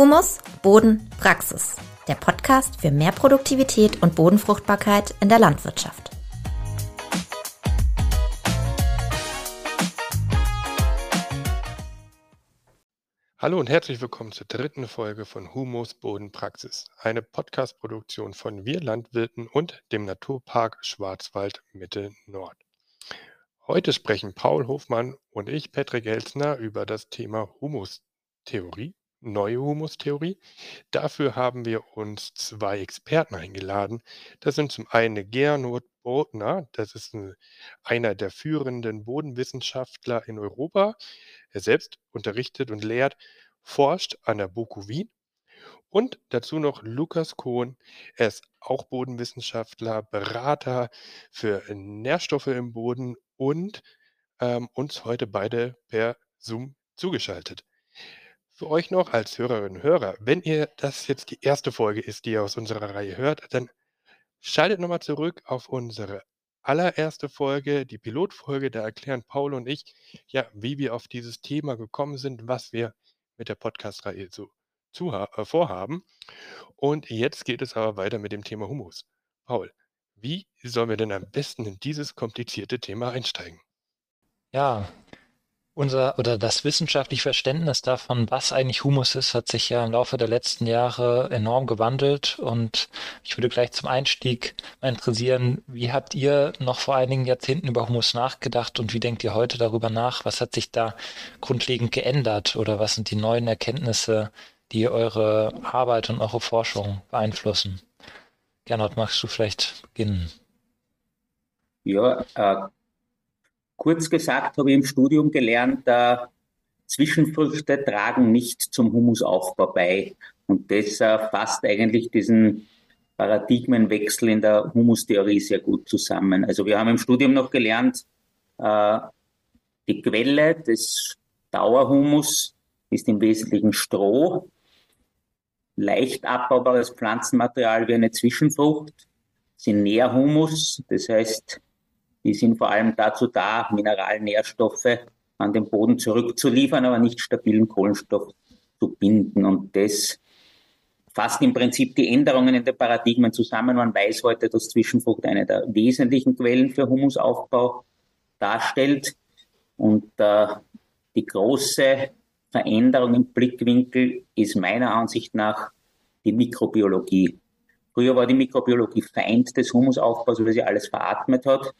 Humus, Boden, Praxis. Der Podcast für mehr Produktivität und Bodenfruchtbarkeit in der Landwirtschaft. Hallo und herzlich willkommen zur dritten Folge von Humus Boden Praxis, eine Podcast-Produktion von Wir Landwirten und dem Naturpark Schwarzwald Mitte Nord. Heute sprechen Paul Hofmann und ich, Patrick Elsner, über das Thema Humustheorie, neue Humustheorie. Dafür haben wir uns zwei Experten eingeladen. Das sind zum einen Gernot Bodner, das ist ein, einer der führenden Bodenwissenschaftler in Europa. Er selbst unterrichtet und lehrt, forscht an der BOKU Wien. Und dazu noch Lukas Kohn. Er ist auch Bodenwissenschaftler, Berater für Nährstoffe im Boden und ähm, uns heute beide per Zoom zugeschaltet. Für euch noch als Hörerinnen und Hörer, wenn ihr das jetzt die erste Folge ist, die ihr aus unserer Reihe hört, dann schaltet nochmal zurück auf unsere allererste Folge, die Pilotfolge. Da erklären Paul und ich, ja, wie wir auf dieses Thema gekommen sind, was wir mit der Podcast-Reihe so zu, äh, vorhaben. Und jetzt geht es aber weiter mit dem Thema Humus. Paul, wie sollen wir denn am besten in dieses komplizierte Thema einsteigen? Ja, unser oder das wissenschaftliche Verständnis davon, was eigentlich Humus ist, hat sich ja im Laufe der letzten Jahre enorm gewandelt. Und ich würde gleich zum Einstieg mal interessieren, wie habt ihr noch vor einigen Jahrzehnten über Humus nachgedacht und wie denkt ihr heute darüber nach? Was hat sich da grundlegend geändert oder was sind die neuen Erkenntnisse, die eure Arbeit und eure Forschung beeinflussen? Gernot, magst du vielleicht beginnen? Ja, äh, kurz gesagt habe ich im Studium gelernt, äh, Zwischenfrüchte tragen nicht zum Humusaufbau bei. Und das äh, fasst eigentlich diesen Paradigmenwechsel in der Humustheorie sehr gut zusammen. Also wir haben im Studium noch gelernt, äh, die Quelle des Dauerhumus ist im Wesentlichen Stroh leicht abbaubares Pflanzenmaterial wie eine Zwischenfrucht, sind Nährhumus, das heißt, die sind vor allem dazu da, Mineralnährstoffe an den Boden zurückzuliefern, aber nicht stabilen Kohlenstoff zu binden. Und das fasst im Prinzip die Änderungen in den Paradigmen zusammen. Man weiß heute, dass Zwischenfrucht eine der wesentlichen Quellen für Humusaufbau darstellt. Und äh, die große Veränderung im Blickwinkel ist meiner Ansicht nach die Mikrobiologie. Früher war die Mikrobiologie Feind des Humusaufbaus, weil sie alles veratmet hat.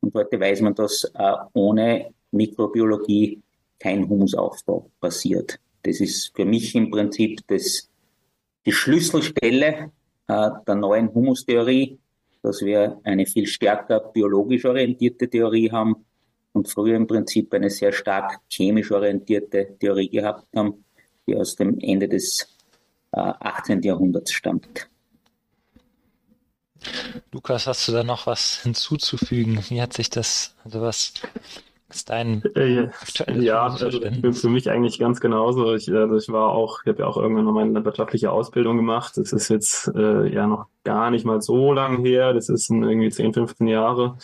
Und heute weiß man, dass äh, ohne Mikrobiologie kein Humusaufbau passiert. Das ist für mich im Prinzip das, die Schlüsselstelle äh, der neuen Humustheorie, dass wir eine viel stärker biologisch orientierte Theorie haben, und früher im Prinzip eine sehr stark chemisch orientierte Theorie gehabt haben, die aus dem Ende des äh, 18. Jahrhunderts stammt. Lukas, hast du da noch was hinzuzufügen? Wie hat sich das, also was ist dein äh, ja, also für mich eigentlich ganz genauso. Ich, also ich war auch, ich habe ja auch irgendwann noch meine wirtschaftliche Ausbildung gemacht. Das ist jetzt äh, ja noch gar nicht mal so lang her. Das ist irgendwie 10, 15 Jahre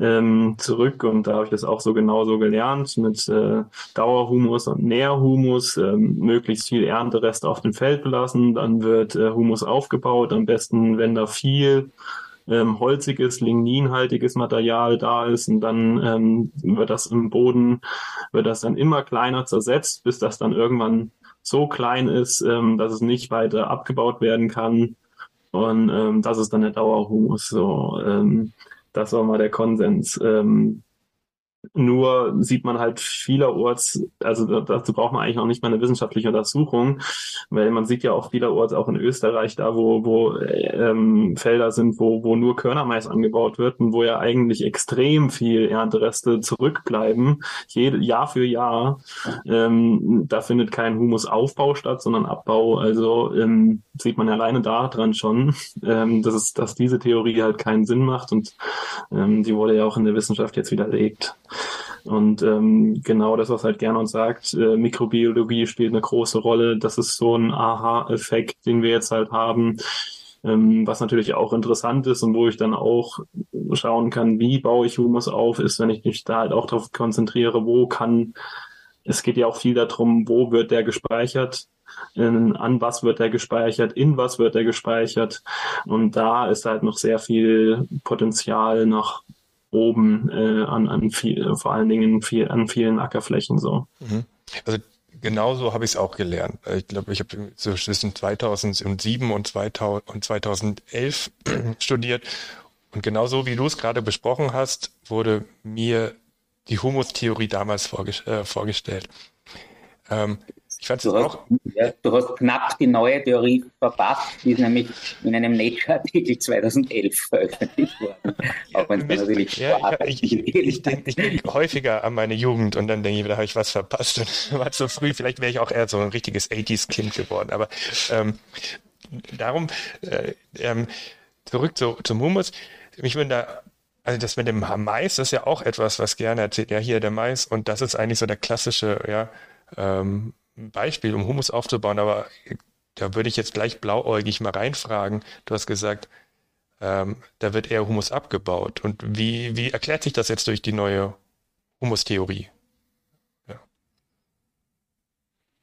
ähm, zurück und da habe ich das auch so genauso gelernt mit äh, Dauerhumus und Nährhumus, ähm, möglichst viel Ernterest auf dem Feld belassen. Dann wird äh, Humus aufgebaut, am besten, wenn da viel ähm, holziges, ligninhaltiges Material da ist und dann ähm, wird das im Boden, wird das dann immer kleiner zersetzt, bis das dann irgendwann so klein ist, ähm, dass es nicht weiter abgebaut werden kann. Und ähm, das ist dann der Dauerhumus. So, ähm, das war mal der Konsens. Ähm, nur sieht man halt vielerorts, also dazu braucht man eigentlich noch nicht mal eine wissenschaftliche Untersuchung, weil man sieht ja auch vielerorts auch in Österreich da, wo, wo ähm, Felder sind, wo, wo nur Körnermais angebaut wird und wo ja eigentlich extrem viel Erntereste zurückbleiben, jede, Jahr für Jahr. Ähm, da findet kein Humusaufbau statt, sondern Abbau. Also ähm, sieht man alleine da dran schon, ähm, dass, es, dass diese Theorie halt keinen Sinn macht und ähm, die wurde ja auch in der Wissenschaft jetzt widerlegt. Und ähm, genau das, was halt Gernot sagt, äh, Mikrobiologie spielt eine große Rolle. Das ist so ein Aha-Effekt, den wir jetzt halt haben. Ähm, was natürlich auch interessant ist und wo ich dann auch schauen kann, wie baue ich Humus auf, ist, wenn ich mich da halt auch darauf konzentriere, wo kann, es geht ja auch viel darum, wo wird der gespeichert in, an was wird er gespeichert, in was wird er gespeichert. Und da ist halt noch sehr viel Potenzial nach oben äh, an, an viel, vor allen Dingen viel, an vielen Ackerflächen so. Mhm. Also genauso habe ich es auch gelernt. Ich glaube, ich habe zwischen 2007 und, 2000, und 2011 studiert. Und genauso wie du es gerade besprochen hast, wurde mir die Humus-Theorie damals vorges äh, vorgestellt. Ähm, ich fand du, hast, ja, du hast knapp die neue Theorie verpasst, die ist nämlich in einem Nature-Artikel 2011 veröffentlicht worden. Auch wenn es natürlich ja, ich, ich, ich, ich denke denk häufiger an meine Jugend und dann denke ich, da habe ich was verpasst und war zu früh. Vielleicht wäre ich auch eher so ein richtiges 80s-Kind geworden. Aber ähm, darum, äh, ähm, zurück zu, zum Humus. Mich würde da also das mit dem Mais, das ist ja auch etwas, was gerne erzählt. Ja, hier der Mais und das ist eigentlich so der klassische, ja, ähm, Beispiel, um Humus aufzubauen, aber da würde ich jetzt gleich blauäugig mal reinfragen. Du hast gesagt, ähm, da wird eher Humus abgebaut. Und wie, wie erklärt sich das jetzt durch die neue Humustheorie? Ja.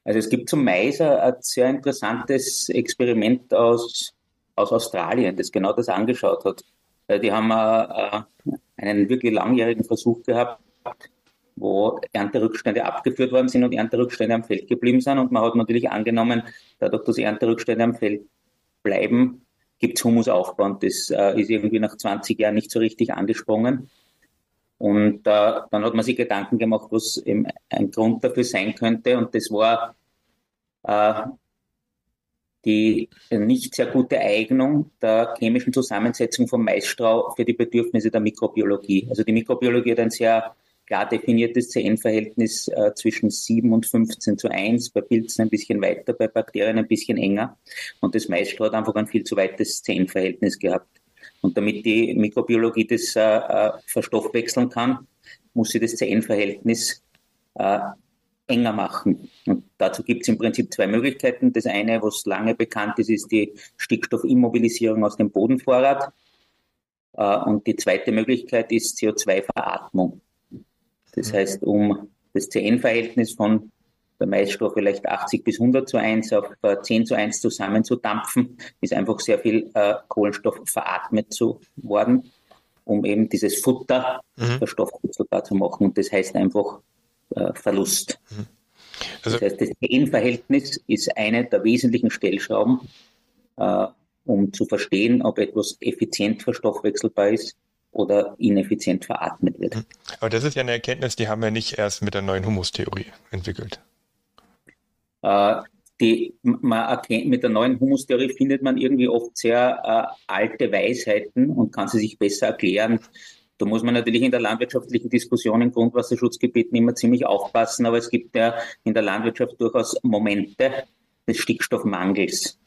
Also es gibt zum Mais ein sehr interessantes Experiment aus, aus Australien, das genau das angeschaut hat. Die haben äh, einen wirklich langjährigen Versuch gehabt, wo Ernterückstände abgeführt worden sind und Ernterückstände am Feld geblieben sind. Und man hat natürlich angenommen, dadurch, dass Ernterückstände am Feld bleiben, gibt es Humusaufbau. Und das äh, ist irgendwie nach 20 Jahren nicht so richtig angesprungen. Und äh, dann hat man sich Gedanken gemacht, was eben ein Grund dafür sein könnte. Und das war äh, die nicht sehr gute Eignung der chemischen Zusammensetzung vom Maisstroh für die Bedürfnisse der Mikrobiologie. Also die Mikrobiologie hat ein sehr klar definiertes CN-Verhältnis äh, zwischen 7 und 15 zu 1, bei Pilzen ein bisschen weiter, bei Bakterien ein bisschen enger. Und das Maisstroh hat einfach ein viel zu weites CN-Verhältnis gehabt. Und damit die Mikrobiologie das äh, äh, verstoffwechseln kann, muss sie das CN-Verhältnis äh, enger machen. Und dazu gibt es im Prinzip zwei Möglichkeiten. Das eine, was lange bekannt ist, ist die Stickstoffimmobilisierung aus dem Bodenvorrat. Äh, und die zweite Möglichkeit ist CO2-Veratmung. Das mhm. heißt, um das CN-Verhältnis von bei Maisstoff vielleicht 80 bis 100 zu 1 auf 10 zu 1 zusammenzudampfen, ist einfach sehr viel äh, Kohlenstoff veratmet zu worden, um eben dieses Futter mhm. verstoffwechselbar zu machen. Und das heißt einfach äh, Verlust. Mhm. Also, das heißt, das CN-Verhältnis ist eine der wesentlichen Stellschrauben, äh, um zu verstehen, ob etwas effizient verstoffwechselbar ist oder ineffizient veratmet wird. Aber das ist ja eine Erkenntnis, die haben wir nicht erst mit der neuen Humustheorie entwickelt. Äh, die, man erkennt, mit der neuen Humustheorie findet man irgendwie oft sehr äh, alte Weisheiten und kann sie sich besser erklären. Da muss man natürlich in der landwirtschaftlichen Diskussion in Grundwasserschutzgebieten immer ziemlich aufpassen, aber es gibt ja in der Landwirtschaft durchaus Momente des Stickstoffmangels.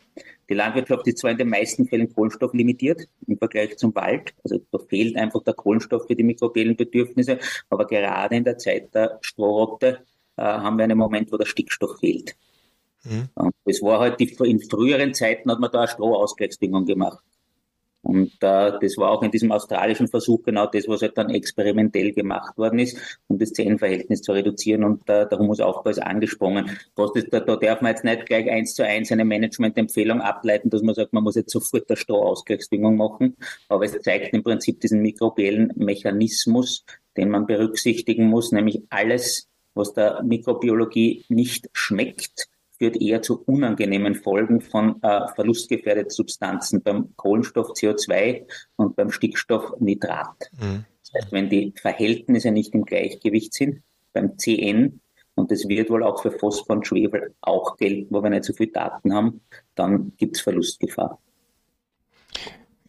Die Landwirtschaft ist zwar in den meisten Fällen kohlenstofflimitiert im Vergleich zum Wald, also da fehlt einfach der Kohlenstoff für die mikrobiellen Bedürfnisse, aber gerade in der Zeit der Strohrotte äh, haben wir einen Moment, wo der Stickstoff fehlt. Mhm. Das war halt die, in früheren Zeiten hat man da eine Strohausgleichsbedingung gemacht. Und äh, das war auch in diesem australischen Versuch genau das, was halt dann experimentell gemacht worden ist, um das Zellenverhältnis zu reduzieren. Und äh, der Humusaufbau ist angesprungen. Das, da, da darf man jetzt nicht gleich eins zu eins eine Managementempfehlung ableiten, dass man sagt, man muss jetzt sofort der Strohausgleichsbedingung machen. Aber es zeigt im Prinzip diesen mikrobiellen Mechanismus, den man berücksichtigen muss, nämlich alles, was der Mikrobiologie nicht schmeckt, führt eher zu unangenehmen Folgen von äh, verlustgefährdeten Substanzen beim Kohlenstoff CO2 und beim Stickstoff Nitrat. Mhm. Das heißt, wenn die Verhältnisse nicht im Gleichgewicht sind, beim CN, und das wird wohl auch für Phosphor und Schwefel auch gelten, wo wir nicht so viele Daten haben, dann gibt es Verlustgefahr.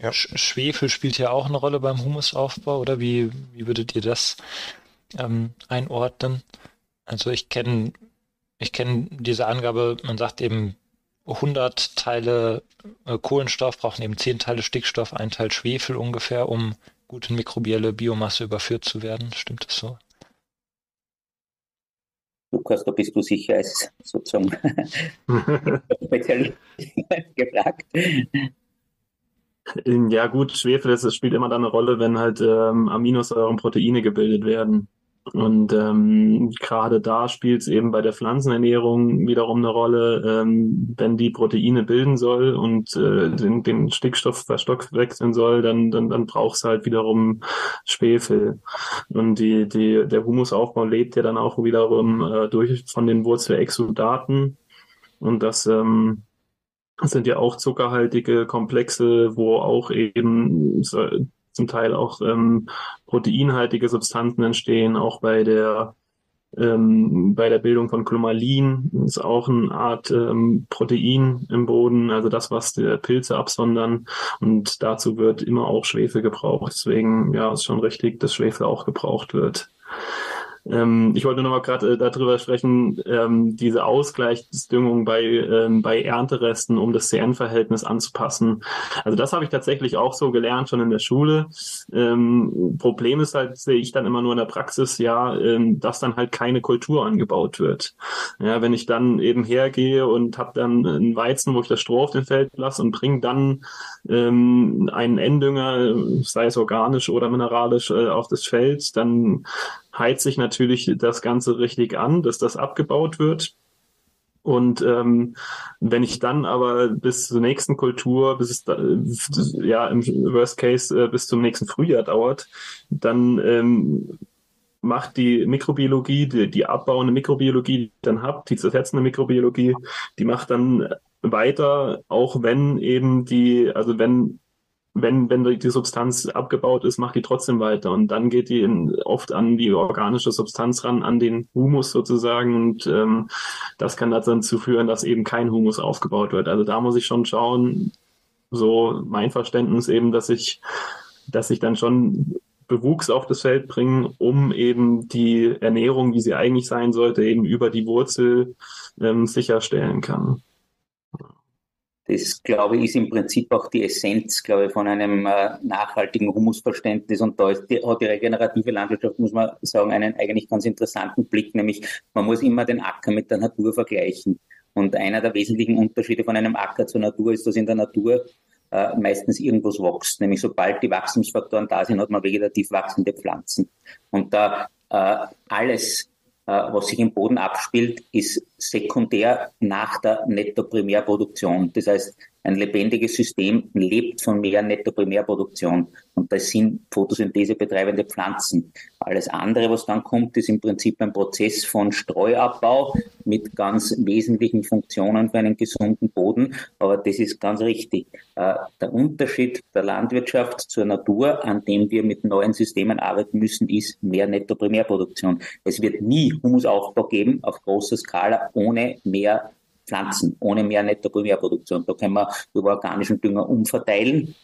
Ja. Schwefel spielt ja auch eine Rolle beim Humusaufbau, oder wie, wie würdet ihr das ähm, einordnen? Also ich kenne ich kenne diese Angabe, man sagt eben 100 Teile äh, Kohlenstoff brauchen eben 10 Teile Stickstoff, ein Teil Schwefel ungefähr, um gut in mikrobielle Biomasse überführt zu werden. Stimmt das so? Lukas, da bist du sicher als sozusagen Spezialist gefragt. Ja gut, Schwefel, das spielt immer dann eine Rolle, wenn halt ähm, Aminosäuren, Proteine gebildet werden. Und ähm, gerade da spielt es eben bei der Pflanzenernährung wiederum eine Rolle, ähm, wenn die Proteine bilden soll und äh, den, den Stickstoff verstoffwechseln soll, dann, dann, dann braucht es halt wiederum Schwefel. Und die, die, der Humusaufbau lebt ja dann auch wiederum äh, durch von den Wurzelexudaten. Und das ähm, sind ja auch zuckerhaltige Komplexe, wo auch eben zum Teil auch ähm, proteinhaltige Substanzen entstehen, auch bei der ähm, bei der Bildung von Chlomalin ist auch eine Art ähm, Protein im Boden, also das, was die Pilze absondern. Und dazu wird immer auch Schwefel gebraucht. Deswegen, ja, ist schon richtig, dass Schwefel auch gebraucht wird. Ähm, ich wollte noch mal gerade äh, darüber sprechen, ähm, diese Ausgleichsdüngung bei, ähm, bei Ernteresten, um das CN-Verhältnis anzupassen. Also das habe ich tatsächlich auch so gelernt schon in der Schule. Ähm, Problem ist halt, sehe ich dann immer nur in der Praxis, ja, ähm, dass dann halt keine Kultur angebaut wird. Ja, wenn ich dann eben hergehe und habe dann einen Weizen, wo ich das Stroh auf dem Feld lasse und bringe dann ähm, einen Enddünger, sei es organisch oder mineralisch, äh, auf das Feld, dann heizt sich natürlich das Ganze richtig an, dass das abgebaut wird. Und ähm, wenn ich dann aber bis zur nächsten Kultur, bis es da, ja im Worst Case äh, bis zum nächsten Frühjahr dauert, dann ähm, macht die Mikrobiologie, die, die abbauende Mikrobiologie, die ich dann habt, die zersetzende Mikrobiologie, die macht dann weiter, auch wenn eben die, also wenn wenn, wenn die Substanz abgebaut ist, macht die trotzdem weiter. Und dann geht die in, oft an die organische Substanz ran, an den Humus sozusagen. Und ähm, das kann dazu führen, dass eben kein Humus aufgebaut wird. Also da muss ich schon schauen, so mein Verständnis eben, dass ich, dass ich dann schon Bewuchs auf das Feld bringen, um eben die Ernährung, wie sie eigentlich sein sollte, eben über die Wurzel ähm, sicherstellen kann. Das, glaube ich, ist im Prinzip auch die Essenz, glaube ich, von einem äh, nachhaltigen Humusverständnis. Und da ist die, hat die regenerative Landwirtschaft, muss man sagen, einen eigentlich ganz interessanten Blick, nämlich man muss immer den Acker mit der Natur vergleichen. Und einer der wesentlichen Unterschiede von einem Acker zur Natur ist, dass in der Natur äh, meistens irgendwas wächst. Nämlich sobald die Wachstumsfaktoren da sind, hat man vegetativ wachsende Pflanzen. Und da äh, alles äh, was sich im Boden abspielt, ist sekundär nach der Netto-Primärproduktion. Das heißt, ein lebendiges System lebt von mehr Netto-Primärproduktion. Und das sind Photosynthese betreibende Pflanzen. Alles andere, was dann kommt, ist im Prinzip ein Prozess von Streuabbau mit ganz wesentlichen Funktionen für einen gesunden Boden. Aber das ist ganz richtig. Äh, der Unterschied der Landwirtschaft zur Natur, an dem wir mit neuen Systemen arbeiten müssen, ist mehr Netto-Primärproduktion. Es wird nie Humusaufbau geben auf großer Skala ohne mehr Pflanzen, ohne mehr Netto-Primärproduktion. Da können wir über organischen Dünger umverteilen,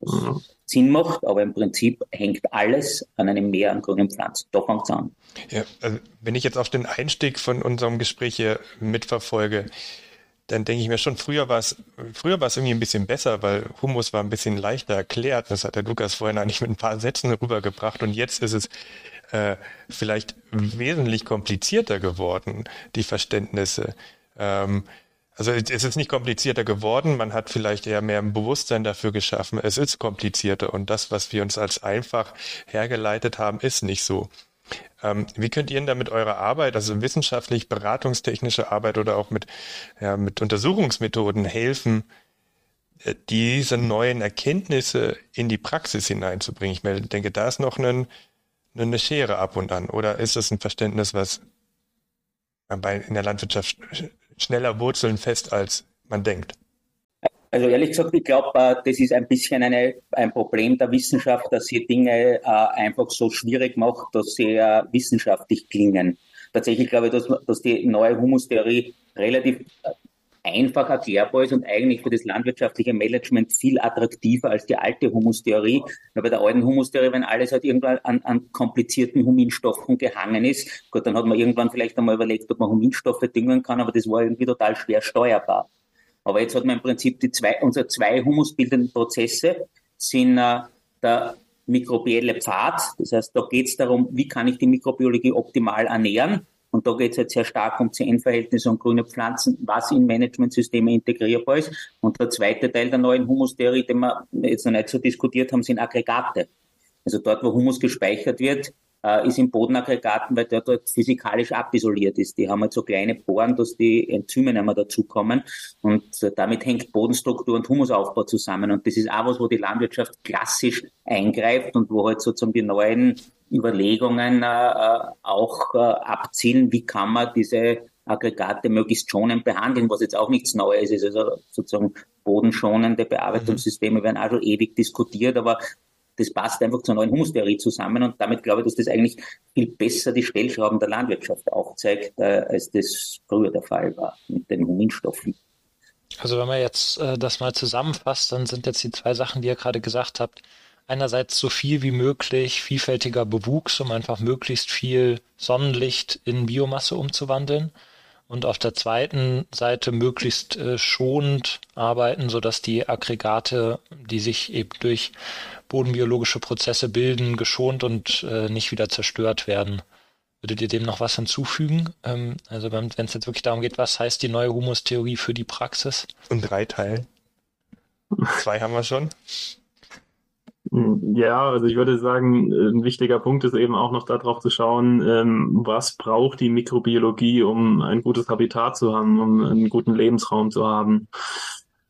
was mhm. Sinn macht, aber im Prinzip hängt alles an einem Meer an grünen Pflanzen. Da fängt es an. Ja, also wenn ich jetzt auf den Einstieg von unserem Gespräch hier mitverfolge, dann denke ich mir schon, früher war es, früher war es irgendwie ein bisschen besser, weil Humus war ein bisschen leichter erklärt. Das hat der Lukas vorhin eigentlich mit ein paar Sätzen rübergebracht und jetzt ist es äh, vielleicht wesentlich komplizierter geworden, die Verständnisse. Ähm, also es ist nicht komplizierter geworden, man hat vielleicht eher mehr ein Bewusstsein dafür geschaffen. Es ist komplizierter und das, was wir uns als einfach hergeleitet haben, ist nicht so. Ähm, wie könnt ihr denn da mit eurer Arbeit, also wissenschaftlich, beratungstechnische Arbeit oder auch mit, ja, mit Untersuchungsmethoden helfen, äh, diese neuen Erkenntnisse in die Praxis hineinzubringen? Ich denke, da ist noch ein, eine Schere ab und an. Oder ist das ein Verständnis, was in der Landwirtschaft schneller wurzeln fest, als man denkt. Also ehrlich gesagt, ich glaube, äh, das ist ein bisschen eine, ein Problem der Wissenschaft, dass sie Dinge äh, einfach so schwierig macht, dass sie äh, wissenschaftlich klingen. Tatsächlich glaube ich, dass, dass die neue Humustheorie relativ einfach erklärbar ist und eigentlich für das landwirtschaftliche Management viel attraktiver als die alte Humustheorie. Bei der alten Humustheorie, wenn alles halt irgendwann an, an komplizierten Huminstoffen gehangen ist, gut, dann hat man irgendwann vielleicht einmal überlegt, ob man Huminstoffe düngen kann, aber das war irgendwie total schwer steuerbar. Aber jetzt hat man im Prinzip die zwei, unsere zwei humusbildenden Prozesse sind äh, der mikrobielle Pfad. Das heißt, da geht es darum, wie kann ich die Mikrobiologie optimal ernähren und da geht es jetzt sehr stark um CN-Verhältnisse und grüne Pflanzen, was in Managementsysteme integrierbar ist. Und der zweite Teil der neuen Humustheorie, den wir jetzt noch nicht so diskutiert haben, sind Aggregate. Also dort, wo Humus gespeichert wird, äh, ist im Bodenaggregaten, weil der dort physikalisch abisoliert ist. Die haben halt so kleine Poren, dass die Enzyme nicht mehr dazukommen und damit hängt Bodenstruktur und Humusaufbau zusammen und das ist auch was, wo die Landwirtschaft klassisch eingreift und wo halt sozusagen die neuen Überlegungen äh, äh auch äh, abzielen, wie kann man diese Aggregate möglichst schonend behandeln, was jetzt auch nichts Neues ist. Also sozusagen bodenschonende Bearbeitungssysteme mhm. werden auch schon ewig diskutiert, aber das passt einfach zur neuen Humustheorie zusammen und damit glaube ich, dass das eigentlich viel besser die Stellschrauben der Landwirtschaft aufzeigt, äh, als das früher der Fall war mit den Huminstoffen. Also wenn man jetzt äh, das mal zusammenfasst, dann sind jetzt die zwei Sachen, die ihr gerade gesagt habt, einerseits so viel wie möglich vielfältiger Bewuchs, um einfach möglichst viel Sonnenlicht in Biomasse umzuwandeln und auf der zweiten Seite möglichst äh, schonend arbeiten, sodass die Aggregate, die sich eben durch bodenbiologische Prozesse bilden, geschont und äh, nicht wieder zerstört werden. Würdet ihr dem noch was hinzufügen? Ähm, also wenn es jetzt wirklich darum geht, was heißt die neue Humustheorie für die Praxis? In drei Teilen. Zwei haben wir schon. Ja, also ich würde sagen, ein wichtiger Punkt ist eben auch noch darauf zu schauen, ähm, was braucht die Mikrobiologie, um ein gutes Habitat zu haben, um einen guten Lebensraum zu haben.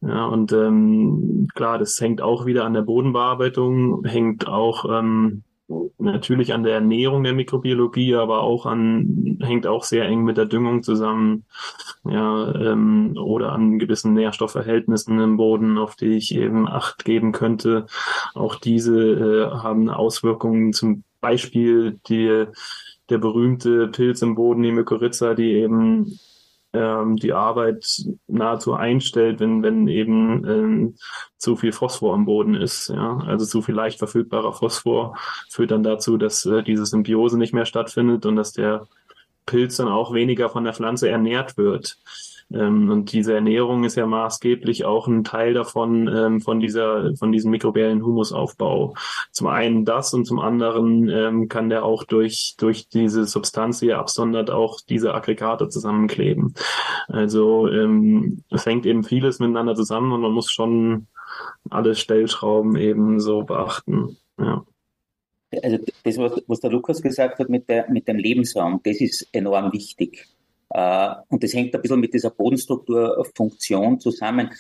Ja, und ähm, klar, das hängt auch wieder an der Bodenbearbeitung, hängt auch ähm, natürlich an der Ernährung der Mikrobiologie, aber auch an, hängt auch sehr eng mit der Düngung zusammen, ja, ähm, oder an gewissen Nährstoffverhältnissen im Boden, auf die ich eben Acht geben könnte. Auch diese äh, haben Auswirkungen, zum Beispiel die, der berühmte Pilz im Boden, die Mykorrhiza, die eben ähm, die Arbeit nahezu einstellt, wenn, wenn eben ähm, zu viel Phosphor am Boden ist. Ja? Also zu viel leicht verfügbarer Phosphor führt dann dazu, dass äh, diese Symbiose nicht mehr stattfindet und dass der Pilz dann auch weniger von der Pflanze ernährt wird. Ähm, und diese Ernährung ist ja maßgeblich auch ein Teil davon, ähm, von dieser, von diesem mikrobiellen Humusaufbau. Zum einen das und zum anderen ähm, kann der auch durch, durch diese Substanz, die er absondert, auch diese Aggregate zusammenkleben. Also ähm, es hängt eben vieles miteinander zusammen und man muss schon alle Stellschrauben eben so beachten. Ja. Also das, was, was der Lukas gesagt hat mit, der, mit dem Lebensraum, das ist enorm wichtig. Äh, und das hängt ein bisschen mit dieser Bodenstrukturfunktion zusammen.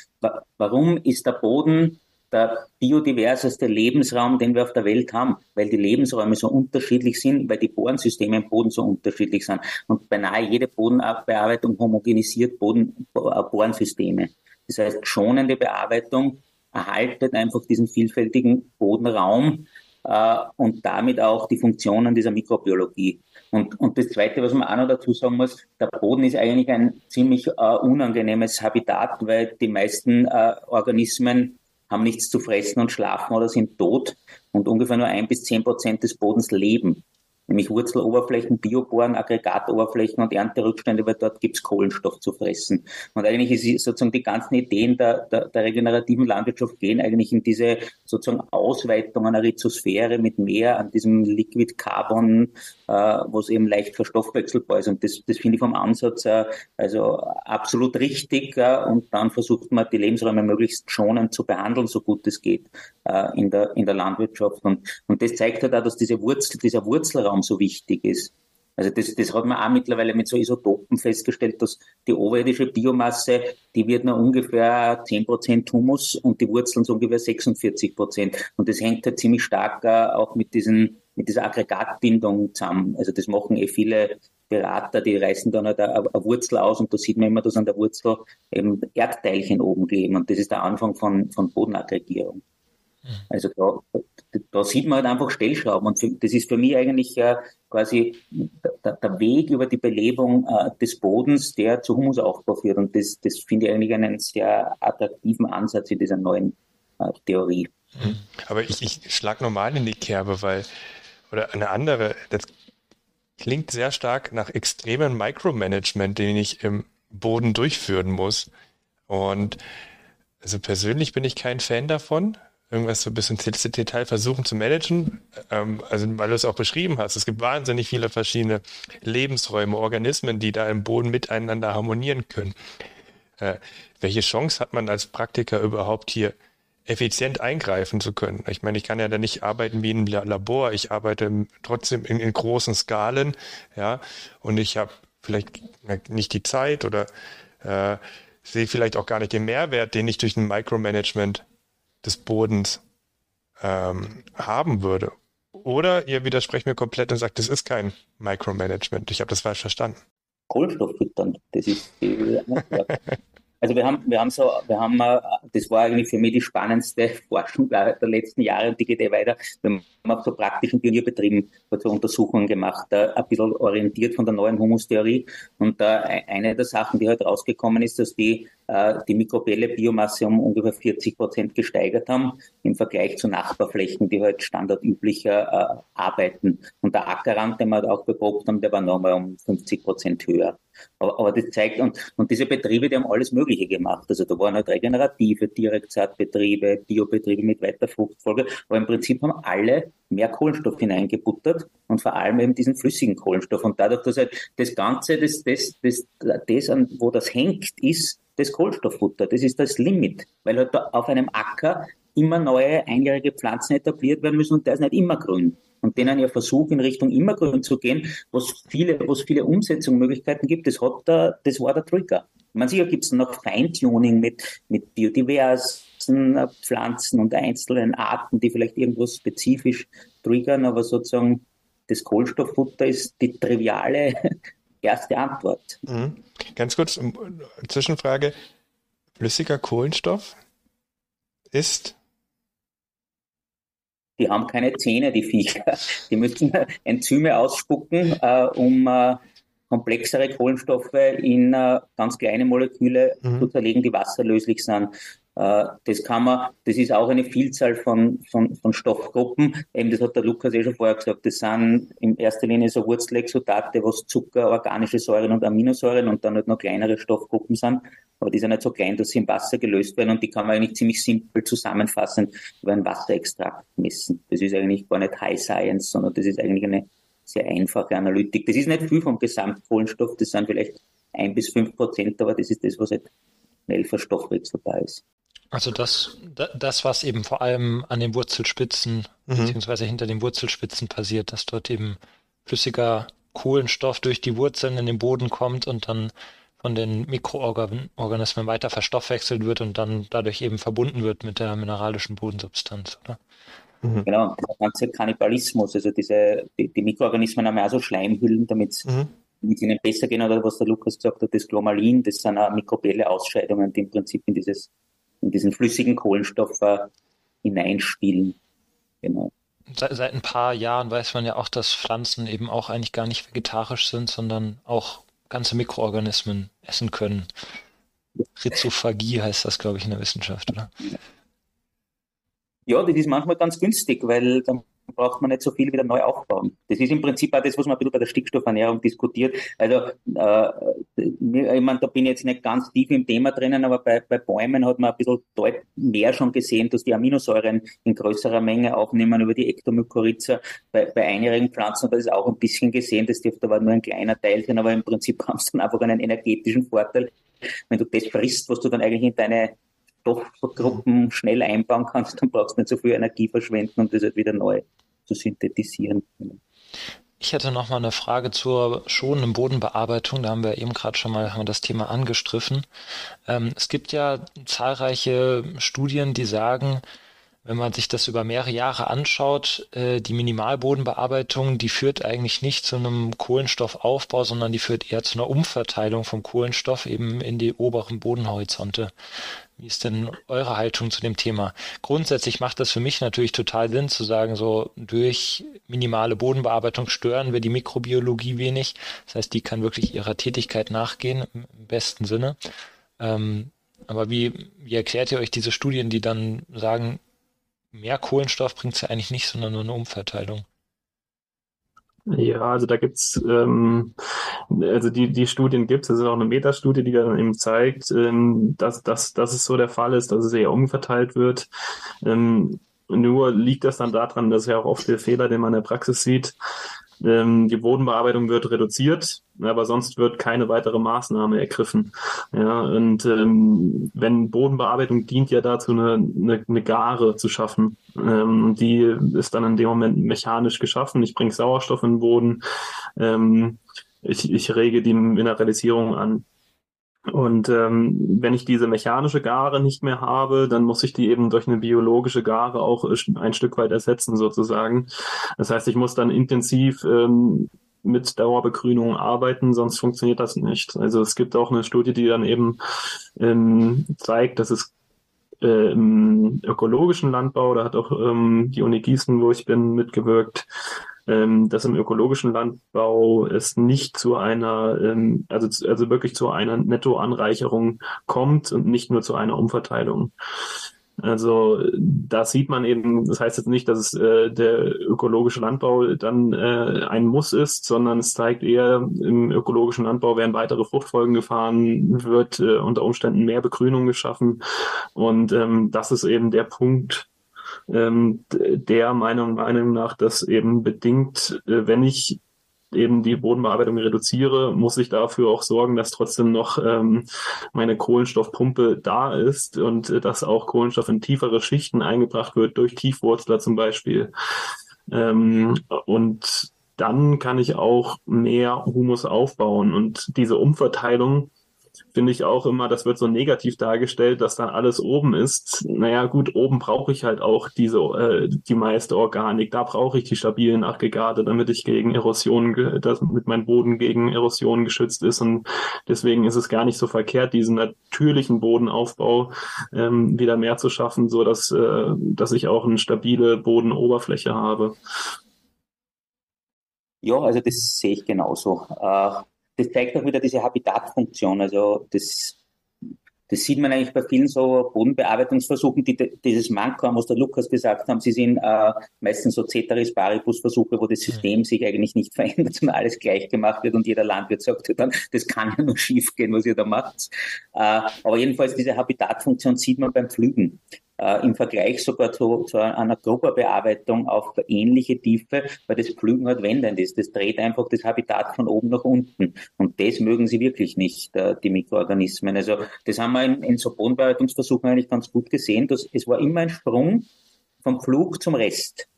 Warum ist der Boden der biodiverseste Lebensraum, den wir auf der Welt haben, weil die Lebensräume so unterschiedlich sind, weil die Bohrensysteme im Boden so unterschiedlich sind. Und beinahe jede Bodenbearbeitung homogenisiert Boden, Bohrensysteme. Das heißt, schonende Bearbeitung erhaltet einfach diesen vielfältigen Bodenraum äh, und damit auch die Funktionen dieser Mikrobiologie. Und, und das Zweite, was man auch noch dazu sagen muss, der Boden ist eigentlich ein ziemlich äh, unangenehmes Habitat, weil die meisten äh, Organismen haben nichts zu fressen und schlafen oder sind tot und ungefähr nur ein bis zehn Prozent des Bodens leben nämlich Wurzeloberflächen, Biobohren, Aggregatoberflächen und Ernterückstände, weil dort gibt's Kohlenstoff zu fressen. Und eigentlich ist sozusagen die ganzen Ideen der, der, der regenerativen Landwirtschaft gehen eigentlich in diese sozusagen Ausweitung einer Rhizosphäre mit mehr an diesem Liquid Carbon, äh, was eben leicht verstoffwechselbar ist. Und das, das finde ich vom Ansatz äh, also absolut richtig. Äh, und dann versucht man, die Lebensräume möglichst schonend zu behandeln, so gut es geht äh, in, der, in der Landwirtschaft. Und, und das zeigt halt auch, dass diese Wurzel, dieser Wurzelraum so wichtig ist. Also das, das hat man auch mittlerweile mit so Isotopen festgestellt, dass die oberirdische Biomasse, die wird nur ungefähr 10% Humus und die Wurzeln so ungefähr 46%. Und das hängt halt ziemlich stark äh, auch mit diesen mit dieser Aggregatbindung zusammen. Also das machen eh viele Berater, die reißen dann halt eine, eine Wurzel aus und da sieht man immer, dass an der Wurzel eben Erdteilchen oben kleben und das ist der Anfang von, von Bodenaggregierung. Also da, da sieht man halt einfach Stellschrauben und das ist für mich eigentlich äh, quasi der, Weg über die Belebung äh, des Bodens, der zu Humusaufbau führt und das, das finde ich eigentlich einen sehr attraktiven Ansatz in dieser neuen äh, Theorie. Mhm. Aber ich, ich schlage normal in die Kerbe, weil, oder eine andere, das klingt sehr stark nach extremem Micromanagement, den ich im Boden durchführen muss. Und also persönlich bin ich kein Fan davon irgendwas so bis ins Detail versuchen zu managen. Ähm, also weil du es auch beschrieben hast, es gibt wahnsinnig viele verschiedene Lebensräume, Organismen, die da im Boden miteinander harmonieren können. Äh, welche Chance hat man als Praktiker überhaupt hier effizient eingreifen zu können. Ich meine, ich kann ja da nicht arbeiten wie ein Labor. Ich arbeite trotzdem in, in großen Skalen, ja, und ich habe vielleicht nicht die Zeit oder äh, sehe vielleicht auch gar nicht den Mehrwert, den ich durch ein Micromanagement des Bodens ähm, haben würde. Oder ihr widersprecht mir komplett und sagt, das ist kein Micromanagement. Ich habe das falsch verstanden. Kohlenstoff füttern, das ist die Also wir haben, wir haben so, wir haben, äh, das war eigentlich für mich die spannendste Forschung der letzten Jahre und die geht eh weiter. Wir haben auch so praktischen Pionierbetrieben so Untersuchungen gemacht, äh, ein bisschen orientiert von der neuen Humustheorie. Und äh, eine der Sachen, die halt rausgekommen ist, dass die die mikrobielle Biomasse um ungefähr 40 Prozent gesteigert haben im Vergleich zu Nachbarflächen, die halt standardüblicher arbeiten. Und der Ackerrand, den wir halt auch beprobt haben, der war nochmal um 50 Prozent höher. Aber, aber das zeigt, und, und diese Betriebe, die haben alles Mögliche gemacht. Also da waren halt regenerative Direktsaatbetriebe, Biobetriebe mit weiter Fruchtfolge, aber im Prinzip haben alle mehr Kohlenstoff hineingebuttert und vor allem eben diesen flüssigen Kohlenstoff. Und dadurch, dass halt das Ganze, das, das, das, das, an, wo das hängt, ist das Kohlenstofffutter. Das ist das Limit. Weil halt auf einem Acker immer neue einjährige Pflanzen etabliert werden müssen und der ist nicht immer grün und denen ja Versuch in Richtung Immergrün zu gehen, was viele, viele Umsetzungsmöglichkeiten gibt, das hat der, das war der Trigger. Man sicher gibt es noch Feintuning mit, mit biodiversen Pflanzen und einzelnen Arten, die vielleicht irgendwas spezifisch triggern, aber sozusagen das Kohlenstofffutter ist die triviale erste Antwort. Mhm. Ganz kurz, Zwischenfrage. Flüssiger Kohlenstoff ist die haben keine Zähne, die Viecher. Die müssen Enzyme ausspucken, äh, um äh, komplexere Kohlenstoffe in äh, ganz kleine Moleküle mhm. zu zerlegen, die wasserlöslich sind. Äh, das kann man, das ist auch eine Vielzahl von, von, von Stoffgruppen. Eben, das hat der Lukas eh schon vorher gesagt. Das sind in erster Linie so Wurzelexudate, was Zucker, organische Säuren und Aminosäuren und dann halt noch kleinere Stoffgruppen sind. Aber die sind nicht so klein, dass sie im Wasser gelöst werden und die kann man eigentlich ziemlich simpel zusammenfassen über einen Wasserextrakt messen. Das ist eigentlich gar nicht High Science, sondern das ist eigentlich eine sehr einfache Analytik. Das ist nicht viel vom Gesamtkohlenstoff, das sind vielleicht ein bis fünf Prozent, aber das ist das, was halt schnell verstoffwechselbar ist. Also das, das, was eben vor allem an den Wurzelspitzen mhm. beziehungsweise hinter den Wurzelspitzen passiert, dass dort eben flüssiger Kohlenstoff durch die Wurzeln in den Boden kommt und dann von den Mikroorganismen weiter verstoffwechselt wird und dann dadurch eben verbunden wird mit der mineralischen Bodensubstanz, oder? Mhm. Genau, der ganze Kannibalismus, also diese, die, die Mikroorganismen haben ja auch so Schleimhüllen, damit mhm. es ihnen besser gehen, oder was der Lukas gesagt hat, das Glomalin, das sind auch mikrobielle Ausscheidungen, die im Prinzip in dieses in diesen flüssigen Kohlenstoff hineinspielen. Genau. Seit, seit ein paar Jahren weiß man ja auch, dass Pflanzen eben auch eigentlich gar nicht vegetarisch sind, sondern auch ganze Mikroorganismen essen können. Rhizophagie heißt das, glaube ich, in der Wissenschaft, oder? Ja, das ist manchmal ganz günstig, weil dann braucht man nicht so viel wieder neu aufbauen. Das ist im Prinzip auch das, was man ein bisschen bei der Stickstoffernährung diskutiert. Also, äh, ich meine, da bin ich jetzt nicht ganz tief im Thema drinnen, aber bei, bei Bäumen hat man ein bisschen deutlich mehr schon gesehen, dass die Aminosäuren in größerer Menge aufnehmen über die Ektomykorrhiza. Bei, bei einigen Pflanzen hat man das auch ein bisschen gesehen, das dürfte aber nur ein kleiner Teil sein, aber im Prinzip haben sie dann einfach einen energetischen Vorteil. Wenn du das frisst, was du dann eigentlich in deine Stoffgruppen schnell einbauen kannst, dann brauchst du nicht so viel Energie verschwenden, um das halt wieder neu zu synthetisieren. Ich hätte noch mal eine Frage zur schonenden Bodenbearbeitung. Da haben wir eben gerade schon mal haben das Thema angestriffen. Ähm, es gibt ja zahlreiche Studien, die sagen, wenn man sich das über mehrere Jahre anschaut, äh, die Minimalbodenbearbeitung, die führt eigentlich nicht zu einem Kohlenstoffaufbau, sondern die führt eher zu einer Umverteilung vom Kohlenstoff eben in die oberen Bodenhorizonte. Wie ist denn eure Haltung zu dem Thema? Grundsätzlich macht das für mich natürlich total Sinn zu sagen, so durch minimale Bodenbearbeitung stören wir die Mikrobiologie wenig. Das heißt, die kann wirklich ihrer Tätigkeit nachgehen im besten Sinne. Ähm, aber wie, wie erklärt ihr euch diese Studien, die dann sagen, mehr Kohlenstoff bringt es ja eigentlich nicht, sondern nur eine Umverteilung. Ja, also da gibt's ähm, also die, die Studien gibt's, das ist auch eine Metastudie, die dann eben zeigt, ähm, dass, dass, dass es so der Fall ist, dass es eher umverteilt wird. Ähm, nur liegt das dann daran, dass ja auch oft der Fehler, den man in der Praxis sieht, ähm, die Bodenbearbeitung wird reduziert, aber sonst wird keine weitere Maßnahme ergriffen. Ja, und ähm, wenn Bodenbearbeitung dient ja dazu, eine, eine, eine Gare zu schaffen. Ähm, die ist dann in dem Moment mechanisch geschaffen. Ich bringe Sauerstoff in den Boden. Ähm, ich, ich rege die Mineralisierung an. Und ähm, wenn ich diese mechanische Gare nicht mehr habe, dann muss ich die eben durch eine biologische Gare auch ein Stück weit ersetzen sozusagen. Das heißt, ich muss dann intensiv ähm, mit Dauerbegrünung arbeiten, sonst funktioniert das nicht. Also es gibt auch eine Studie, die dann eben ähm, zeigt, dass es äh, im ökologischen Landbau, da hat auch ähm, die Uni Gießen, wo ich bin, mitgewirkt, ähm, dass im ökologischen Landbau es nicht zu einer, ähm, also, also wirklich zu einer Nettoanreicherung kommt und nicht nur zu einer Umverteilung. Also da sieht man eben, das heißt jetzt nicht, dass es äh, der ökologische Landbau dann äh, ein Muss ist, sondern es zeigt eher, im ökologischen Landbau werden weitere Fruchtfolgen gefahren, wird äh, unter Umständen mehr Begrünung geschaffen. Und ähm, das ist eben der Punkt, ähm, der meiner Meinung nach das eben bedingt, äh, wenn ich eben die Bodenbearbeitung reduziere, muss ich dafür auch sorgen, dass trotzdem noch ähm, meine Kohlenstoffpumpe da ist und äh, dass auch Kohlenstoff in tiefere Schichten eingebracht wird, durch Tiefwurzler zum Beispiel. Ähm, und dann kann ich auch mehr Humus aufbauen. Und diese Umverteilung finde ich auch immer, das wird so negativ dargestellt, dass dann alles oben ist. Naja, gut, oben brauche ich halt auch diese, äh, die meiste Organik. Da brauche ich die stabilen Aggregate, damit ich gegen Erosion, damit mein Boden gegen Erosion geschützt ist. Und deswegen ist es gar nicht so verkehrt, diesen natürlichen Bodenaufbau ähm, wieder mehr zu schaffen, so dass, äh, dass ich auch eine stabile Bodenoberfläche habe. Ja, also das sehe ich genauso. Äh, das zeigt auch wieder diese Habitatfunktion. Also das, das sieht man eigentlich bei vielen so Bodenbearbeitungsversuchen, die dieses Manko haben, was der Lukas gesagt haben, sie sind äh, meistens so Ceteris Paribus Versuche, wo das mhm. System mhm. sich eigentlich nicht verändert, sondern alles gleich gemacht wird und jeder Landwirt sagt dann, das kann ja nur schief gehen, was ihr da macht. Äh, aber jedenfalls diese Habitatfunktion sieht man beim Pflügen äh, im Vergleich sogar zu, zu einer Grupperbearbeitung auf ähnliche Tiefe, weil das Pflügen halt wendend ist. Das dreht einfach das Habitat von oben nach unten. Und das mögen sie wirklich nicht, äh, die Mikroorganismen. Also das haben wir in, in so Bodenbearbeitungsversuchen eigentlich ganz gut gesehen. Dass, es war immer ein Sprung vom Flug zum Rest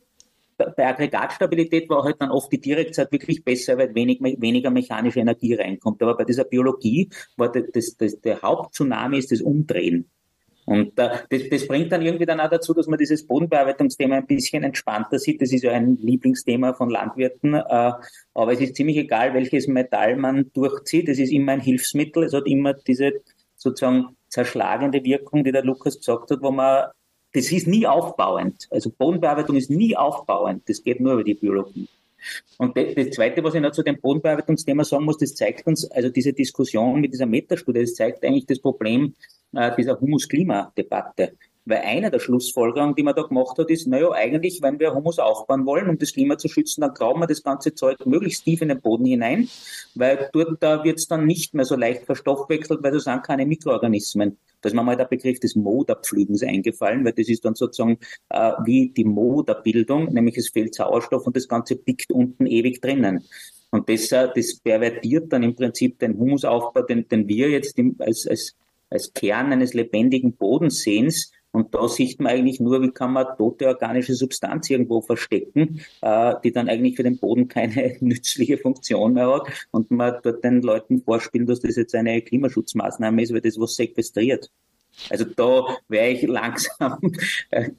bei Aggregatstabilität war halt dann oft die Direktzeit wirklich besser, weil wenig, weniger mechanische Energie reinkommt. Aber bei dieser Biologie war das, das, das, der Hauptzunahme ist das Umdrehen. Und äh, das, das bringt dann irgendwie dann auch dazu, dass man dieses Bodenbearbeitungsthema ein bisschen entspannter sieht. Das ist ja ein Lieblingsthema von Landwirten. Äh, aber es ist ziemlich egal, welches Metall man durchzieht. Es ist immer ein Hilfsmittel. Es hat immer diese sozusagen zerschlagende Wirkung, die der Lukas gesagt hat, wo man, das ist nie aufbauend. Also Bodenbearbeitung ist nie aufbauend. Das geht nur über die Biologie. Und das Zweite, was ich noch zu dem Bodenbearbeitungsthema sagen muss, das zeigt uns, also diese Diskussion mit dieser Metastudie, das zeigt eigentlich das Problem äh, dieser Humus-Klima-Debatte. Weil eine der Schlussfolgerungen, die man da gemacht hat, ist, naja, eigentlich, wenn wir Humus aufbauen wollen, um das Klima zu schützen, dann graben wir das ganze Zeug möglichst tief in den Boden hinein, weil dort da wird es dann nicht mehr so leicht verstoffwechselt, weil da sind keine Mikroorganismen. Da ist mir mal der Begriff des Moderpflügens eingefallen, weil das ist dann sozusagen äh, wie die Moderbildung, nämlich es fehlt Sauerstoff und das Ganze pickt unten ewig drinnen. Und das, äh, das pervertiert dann im Prinzip den Humusaufbau, den, den wir jetzt im, als, als als Kern eines lebendigen Bodensehens. Und da sieht man eigentlich nur, wie kann man tote organische Substanz irgendwo verstecken, äh, die dann eigentlich für den Boden keine nützliche Funktion mehr hat. Und man dort den Leuten vorspielen, dass das jetzt eine Klimaschutzmaßnahme ist, weil das was sequestriert. Also da wäre ich langsam, äh,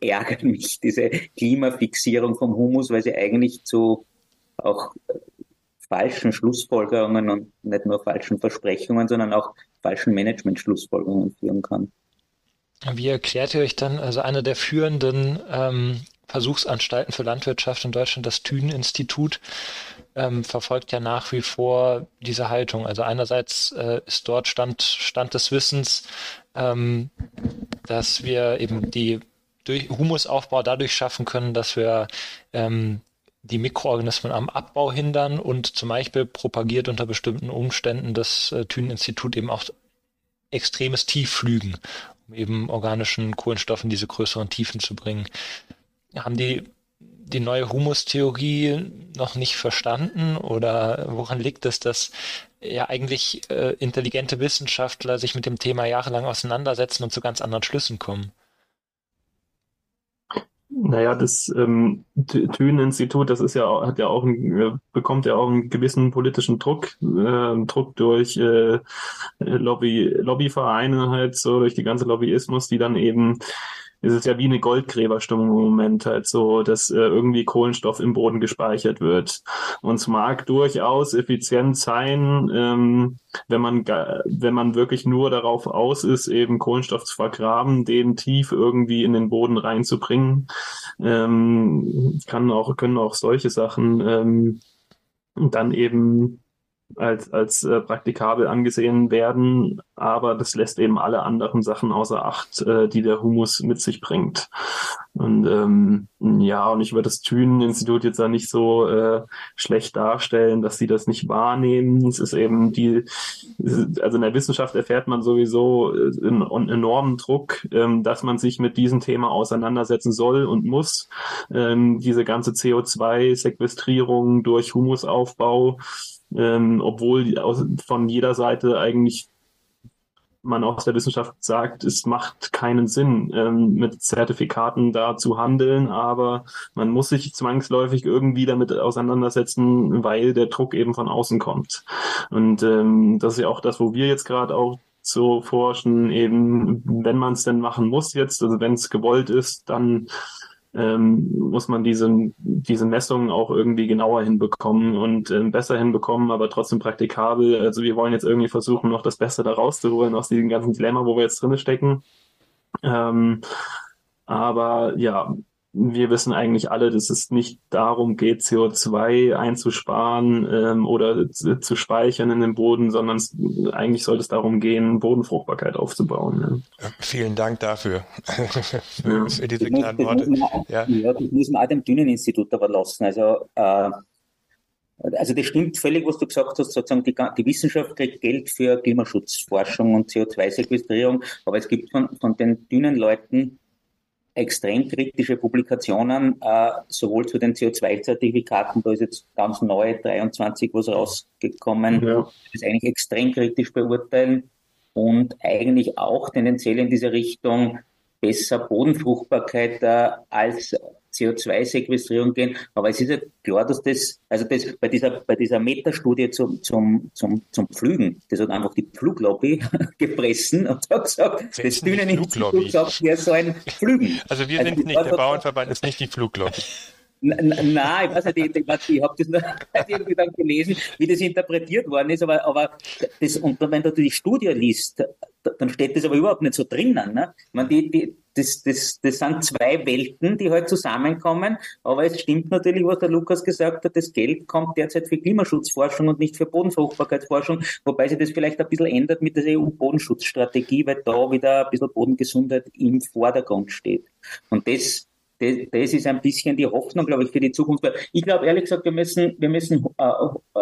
ärgert mich diese Klimafixierung vom Humus, weil sie eigentlich zu auch falschen Schlussfolgerungen und nicht nur falschen Versprechungen, sondern auch falschen Management-Schlussfolgerungen führen kann. Wie erklärt ihr euch dann, also eine der führenden ähm, Versuchsanstalten für Landwirtschaft in Deutschland, das Thünen-Institut, ähm, verfolgt ja nach wie vor diese Haltung. Also einerseits äh, ist dort Stand, Stand des Wissens, ähm, dass wir eben die durch Humusaufbau dadurch schaffen können, dass wir ähm, die Mikroorganismen am Abbau hindern und zum Beispiel propagiert unter bestimmten Umständen das äh, Thünen-Institut eben auch extremes Tiefflügen, um eben organischen Kohlenstoffen diese größeren Tiefen zu bringen. Haben die die neue Humustheorie noch nicht verstanden oder woran liegt es, dass ja eigentlich äh, intelligente Wissenschaftler sich mit dem Thema jahrelang auseinandersetzen und zu ganz anderen Schlüssen kommen? Naja, das ähm, Thünen-Institut, das ist ja hat ja auch ein, äh, bekommt ja auch einen gewissen politischen Druck, äh, Druck durch äh, Lobby, Lobbyvereine halt so, durch die ganze Lobbyismus, die dann eben ist es ja wie eine Goldgräberstimmung im Moment halt so, dass äh, irgendwie Kohlenstoff im Boden gespeichert wird. Und es mag durchaus effizient sein, ähm, wenn man wenn man wirklich nur darauf aus ist, eben Kohlenstoff zu vergraben, den tief irgendwie in den Boden reinzubringen. Ähm, kann auch können auch solche Sachen ähm, dann eben als, als äh, praktikabel angesehen werden, aber das lässt eben alle anderen Sachen außer Acht, äh, die der Humus mit sich bringt. Und ähm, ja, und ich würde das Thünen-Institut jetzt da nicht so äh, schlecht darstellen, dass sie das nicht wahrnehmen. Es ist eben die, also in der Wissenschaft erfährt man sowieso einen, äh, einen enormen Druck, ähm, dass man sich mit diesem Thema auseinandersetzen soll und muss. Ähm, diese ganze CO2-Sequestrierung durch Humusaufbau ähm, obwohl aus, von jeder Seite eigentlich man aus der Wissenschaft sagt, es macht keinen Sinn, ähm, mit Zertifikaten da zu handeln, aber man muss sich zwangsläufig irgendwie damit auseinandersetzen, weil der Druck eben von außen kommt. Und ähm, das ist ja auch das, wo wir jetzt gerade auch so forschen, eben wenn man es denn machen muss jetzt, also wenn es gewollt ist, dann ähm, muss man diese, diese Messungen auch irgendwie genauer hinbekommen und äh, besser hinbekommen, aber trotzdem praktikabel. Also wir wollen jetzt irgendwie versuchen, noch das Beste da rauszuholen aus diesem ganzen Dilemma, wo wir jetzt drinne stecken. Ähm, aber ja, wir wissen eigentlich alle, dass es nicht darum geht, CO2 einzusparen ähm, oder zu, zu, speichern in den Boden, sondern es, eigentlich sollte es darum gehen, Bodenfruchtbarkeit aufzubauen. Ja, vielen Dank dafür, für, für, diese klaren Worte. ja. ja, das muss man auch dem Düneninstitut aber lassen. Also äh, also das stimmt völlig, was du gesagt hast, sozusagen die, die Wissenschaft kriegt Geld für Klimaschutzforschung und CO2-Sequestrierung, aber es gibt von, von den dünnen Leuten extrem kritische Publikationen, äh, sowohl zu den CO2-Zertifikaten, da ist jetzt ganz neu 23 was rausgekommen, ja. das eigentlich extrem kritisch beurteilen und eigentlich auch tendenziell in diese Richtung besser Bodenfruchtbarkeit äh, als CO2-Sequestrierung gehen. Aber es ist ja klar, dass das, also das bei dieser, bei dieser Metastudie zum, zum, zum, zum Pflügen, das hat einfach die Pfluglobby gepressen und hat gesagt, das Düneninstitut sagt, wir sollen pflügen. Also wir also sind nicht, der Bauernverband ist nicht die Pfluglobby. Nein, ich weiß nicht, ich, ich, ich habe das nur irgendwie dann gelesen, wie das interpretiert worden ist, aber, aber das, und wenn du die Studie liest, dann steht das aber überhaupt nicht so drinnen. Ne? Ich meine, die, die, das, das, das sind zwei Welten, die halt zusammenkommen, aber es stimmt natürlich, was der Lukas gesagt hat, das Geld kommt derzeit für Klimaschutzforschung und nicht für Bodenfruchtbarkeitsforschung, wobei sich das vielleicht ein bisschen ändert mit der EU-Bodenschutzstrategie, weil da wieder ein bisschen Bodengesundheit im Vordergrund steht. Und das das, das ist ein bisschen die Hoffnung, glaube ich, für die Zukunft. Ich glaube ehrlich gesagt, wir müssen, wir müssen äh, äh,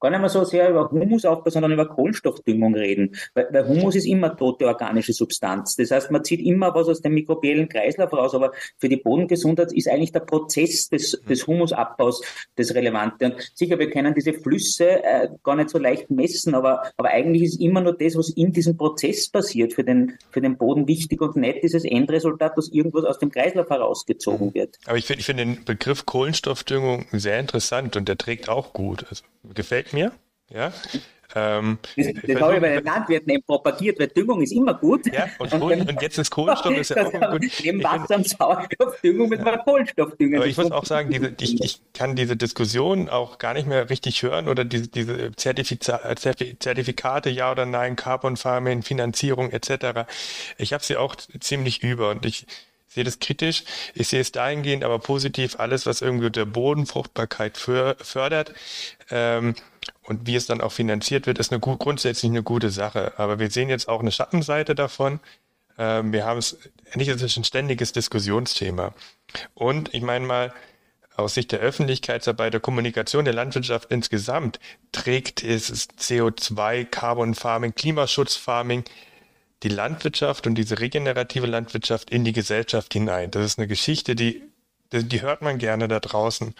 gar nicht mehr so sehr über Humusaufbau, sondern über Kohlenstoffdüngung reden. Weil, weil Humus ist immer tote organische Substanz. Das heißt, man zieht immer was aus dem mikrobiellen Kreislauf raus, aber für die Bodengesundheit ist eigentlich der Prozess des, des Humusabbaus das Relevante. Und sicher, wir können diese Flüsse äh, gar nicht so leicht messen, aber, aber eigentlich ist immer nur das, was in diesem Prozess passiert, für den, für den Boden wichtig und nicht dieses Endresultat, dass irgendwas aus dem Kreislauf herausgezogen wird. Aber ich finde ich find den Begriff Kohlenstoffdüngung sehr interessant und der trägt auch gut. Also gefällt mir. Ja. Ähm, das das habe ich bei den Landwirten eben propagiert, weil Düngung ist immer gut. Ja, und, Kohlen, und jetzt ist Kohlenstoff ist ja auch immer gut. Neben Wasser und Sauerstoffdüngung mit ja. Kohlenstoffdüngung. Aber ich muss auch sagen, diese, ich, ich kann diese Diskussion auch gar nicht mehr richtig hören oder diese, diese Zertifikate, ja oder nein, Carbon Farming, Finanzierung etc. Ich habe sie auch ziemlich über und ich sehe das kritisch. Ich sehe es dahingehend aber positiv, alles, was irgendwie der Bodenfruchtbarkeit fördert ähm, und wie es dann auch finanziert wird, ist eine gut, grundsätzlich eine gute Sache. Aber wir sehen jetzt auch eine Schattenseite davon. Ähm, wir haben es, endlich ist es ein ständiges Diskussionsthema. Und ich meine mal, aus Sicht der Öffentlichkeitsarbeit, der Kommunikation der Landwirtschaft insgesamt trägt es CO2, Carbon Farming, Klimaschutz Farming die Landwirtschaft und diese regenerative Landwirtschaft in die Gesellschaft hinein. Das ist eine Geschichte, die die hört man gerne da draußen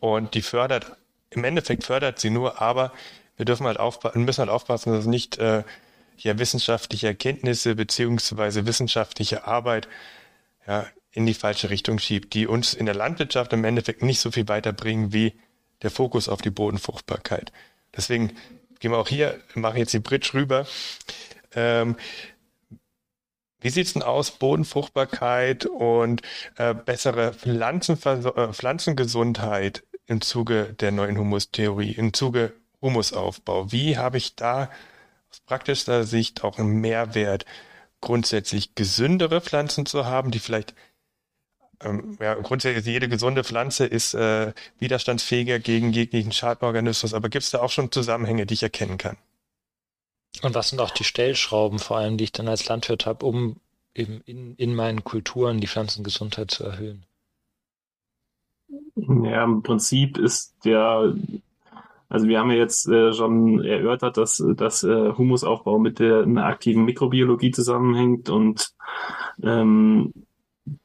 und die fördert, im Endeffekt fördert sie nur, aber wir dürfen halt aufpassen, müssen halt aufpassen, dass nicht äh, ja wissenschaftliche Erkenntnisse beziehungsweise wissenschaftliche Arbeit ja, in die falsche Richtung schiebt, die uns in der Landwirtschaft im Endeffekt nicht so viel weiterbringen wie der Fokus auf die Bodenfruchtbarkeit. Deswegen gehen wir auch hier, machen jetzt die Bridge rüber. Ähm, wie sieht's denn aus, Bodenfruchtbarkeit und äh, bessere äh, Pflanzengesundheit im Zuge der neuen Humustheorie, im Zuge Humusaufbau? Wie habe ich da aus praktischer Sicht auch einen Mehrwert, grundsätzlich gesündere Pflanzen zu haben, die vielleicht ähm, ja, grundsätzlich jede gesunde Pflanze ist äh, widerstandsfähiger gegen jeglichen Schadenorganismus, aber gibt es da auch schon Zusammenhänge, die ich erkennen kann? Und was sind auch die Stellschrauben vor allem, die ich dann als Landwirt habe, um eben in, in meinen Kulturen die Pflanzengesundheit zu erhöhen? Ja, im Prinzip ist der, also wir haben ja jetzt äh, schon erörtert, dass, dass äh, Humusaufbau mit der einer aktiven Mikrobiologie zusammenhängt und ähm,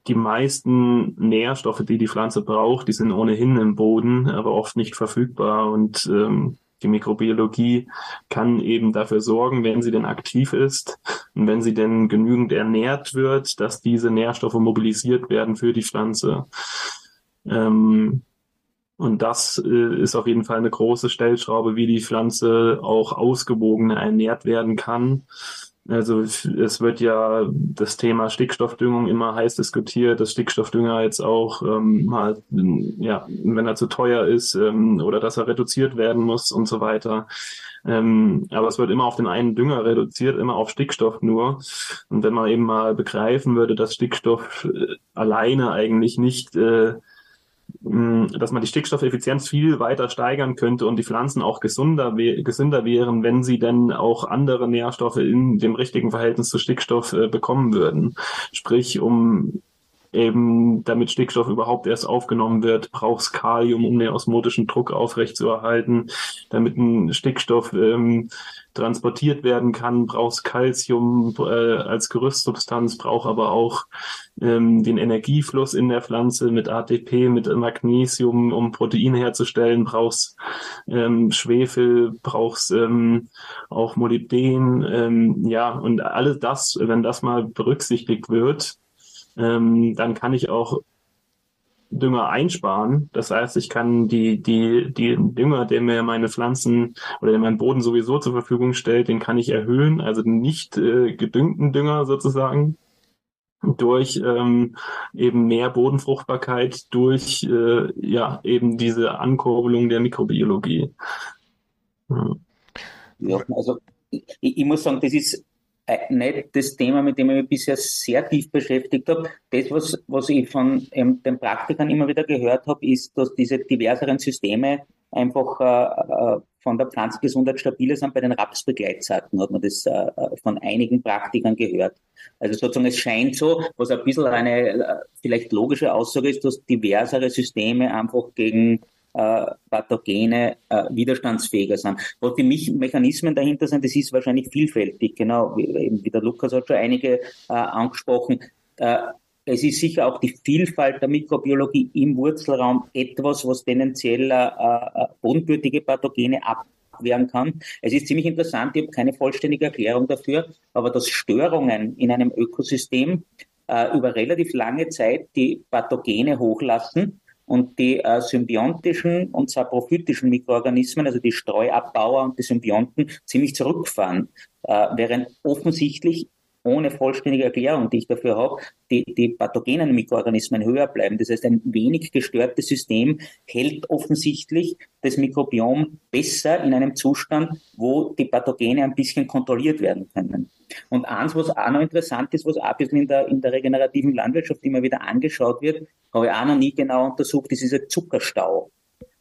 die meisten Nährstoffe, die die Pflanze braucht, die sind ohnehin im Boden, aber oft nicht verfügbar und ähm, die Mikrobiologie kann eben dafür sorgen, wenn sie denn aktiv ist und wenn sie denn genügend ernährt wird, dass diese Nährstoffe mobilisiert werden für die Pflanze. Ähm, und das äh, ist auf jeden Fall eine große Stellschraube, wie die Pflanze auch ausgewogener ernährt werden kann. Also es wird ja das Thema Stickstoffdüngung immer heiß diskutiert, dass Stickstoffdünger jetzt auch ähm, mal, ja, wenn er zu teuer ist ähm, oder dass er reduziert werden muss und so weiter. Ähm, aber es wird immer auf den einen Dünger reduziert, immer auf Stickstoff nur. Und wenn man eben mal begreifen würde, dass Stickstoff äh, alleine eigentlich nicht äh, dass man die Stickstoffeffizienz viel weiter steigern könnte und die Pflanzen auch gesunder, gesünder wären, wenn sie denn auch andere Nährstoffe in dem richtigen Verhältnis zu Stickstoff äh, bekommen würden. Sprich, um eben damit Stickstoff überhaupt erst aufgenommen wird, braucht es Kalium, um den osmotischen Druck aufrechtzuerhalten. Damit ein Stickstoff ähm, transportiert werden kann, braucht Calcium äh, als Gerüstsubstanz, braucht aber auch ähm, den Energiefluss in der Pflanze mit ATP, mit Magnesium, um Protein herzustellen, brauchst ähm, Schwefel, brauchst ähm, auch Molybden, ähm, ja, und alles das, wenn das mal berücksichtigt wird, ähm, dann kann ich auch Dünger einsparen. Das heißt, ich kann die, die, die Dünger, der mir meine Pflanzen oder der mein Boden sowieso zur Verfügung stellt, den kann ich erhöhen. Also nicht äh, gedüngten Dünger sozusagen durch ähm, eben mehr Bodenfruchtbarkeit, durch äh, ja eben diese Ankurbelung der Mikrobiologie. Ja, ja also ich, ich muss sagen, das ist nicht das Thema, mit dem ich mich bisher sehr tief beschäftigt habe. Das, was, was ich von ähm, den Praktikern immer wieder gehört habe, ist, dass diese diverseren Systeme einfach äh, äh, von der Pflanzengesundheit stabiler sind. Bei den Rapsbegleitsorten hat man das äh, äh, von einigen Praktikern gehört. Also sozusagen es scheint so, was ein bisschen eine äh, vielleicht logische Aussage ist, dass diversere Systeme einfach gegen äh, Pathogene äh, widerstandsfähiger sind. Was die Mechanismen dahinter sind, das ist wahrscheinlich vielfältig. Genau, wie, wie der Lukas hat schon einige äh, angesprochen. Äh, es ist sicher auch die Vielfalt der Mikrobiologie im Wurzelraum etwas, was tendenziell äh, äh, bodenbürtige Pathogene abwehren kann. Es ist ziemlich interessant, ich habe keine vollständige Erklärung dafür, aber dass Störungen in einem Ökosystem äh, über relativ lange Zeit die Pathogene hochlassen und die äh, symbiontischen und saprophytischen Mikroorganismen, also die Streuabbauer und die Symbionten, ziemlich zurückfahren, äh, während offensichtlich ohne vollständige Erklärung, die ich dafür habe, die, die pathogenen Mikroorganismen höher bleiben. Das heißt, ein wenig gestörtes System hält offensichtlich das Mikrobiom besser in einem Zustand, wo die Pathogene ein bisschen kontrolliert werden können. Und eins, was auch noch interessant ist, was auch ein bisschen in der, in der regenerativen Landwirtschaft immer wieder angeschaut wird, habe ich auch noch nie genau untersucht, ist dieser Zuckerstau.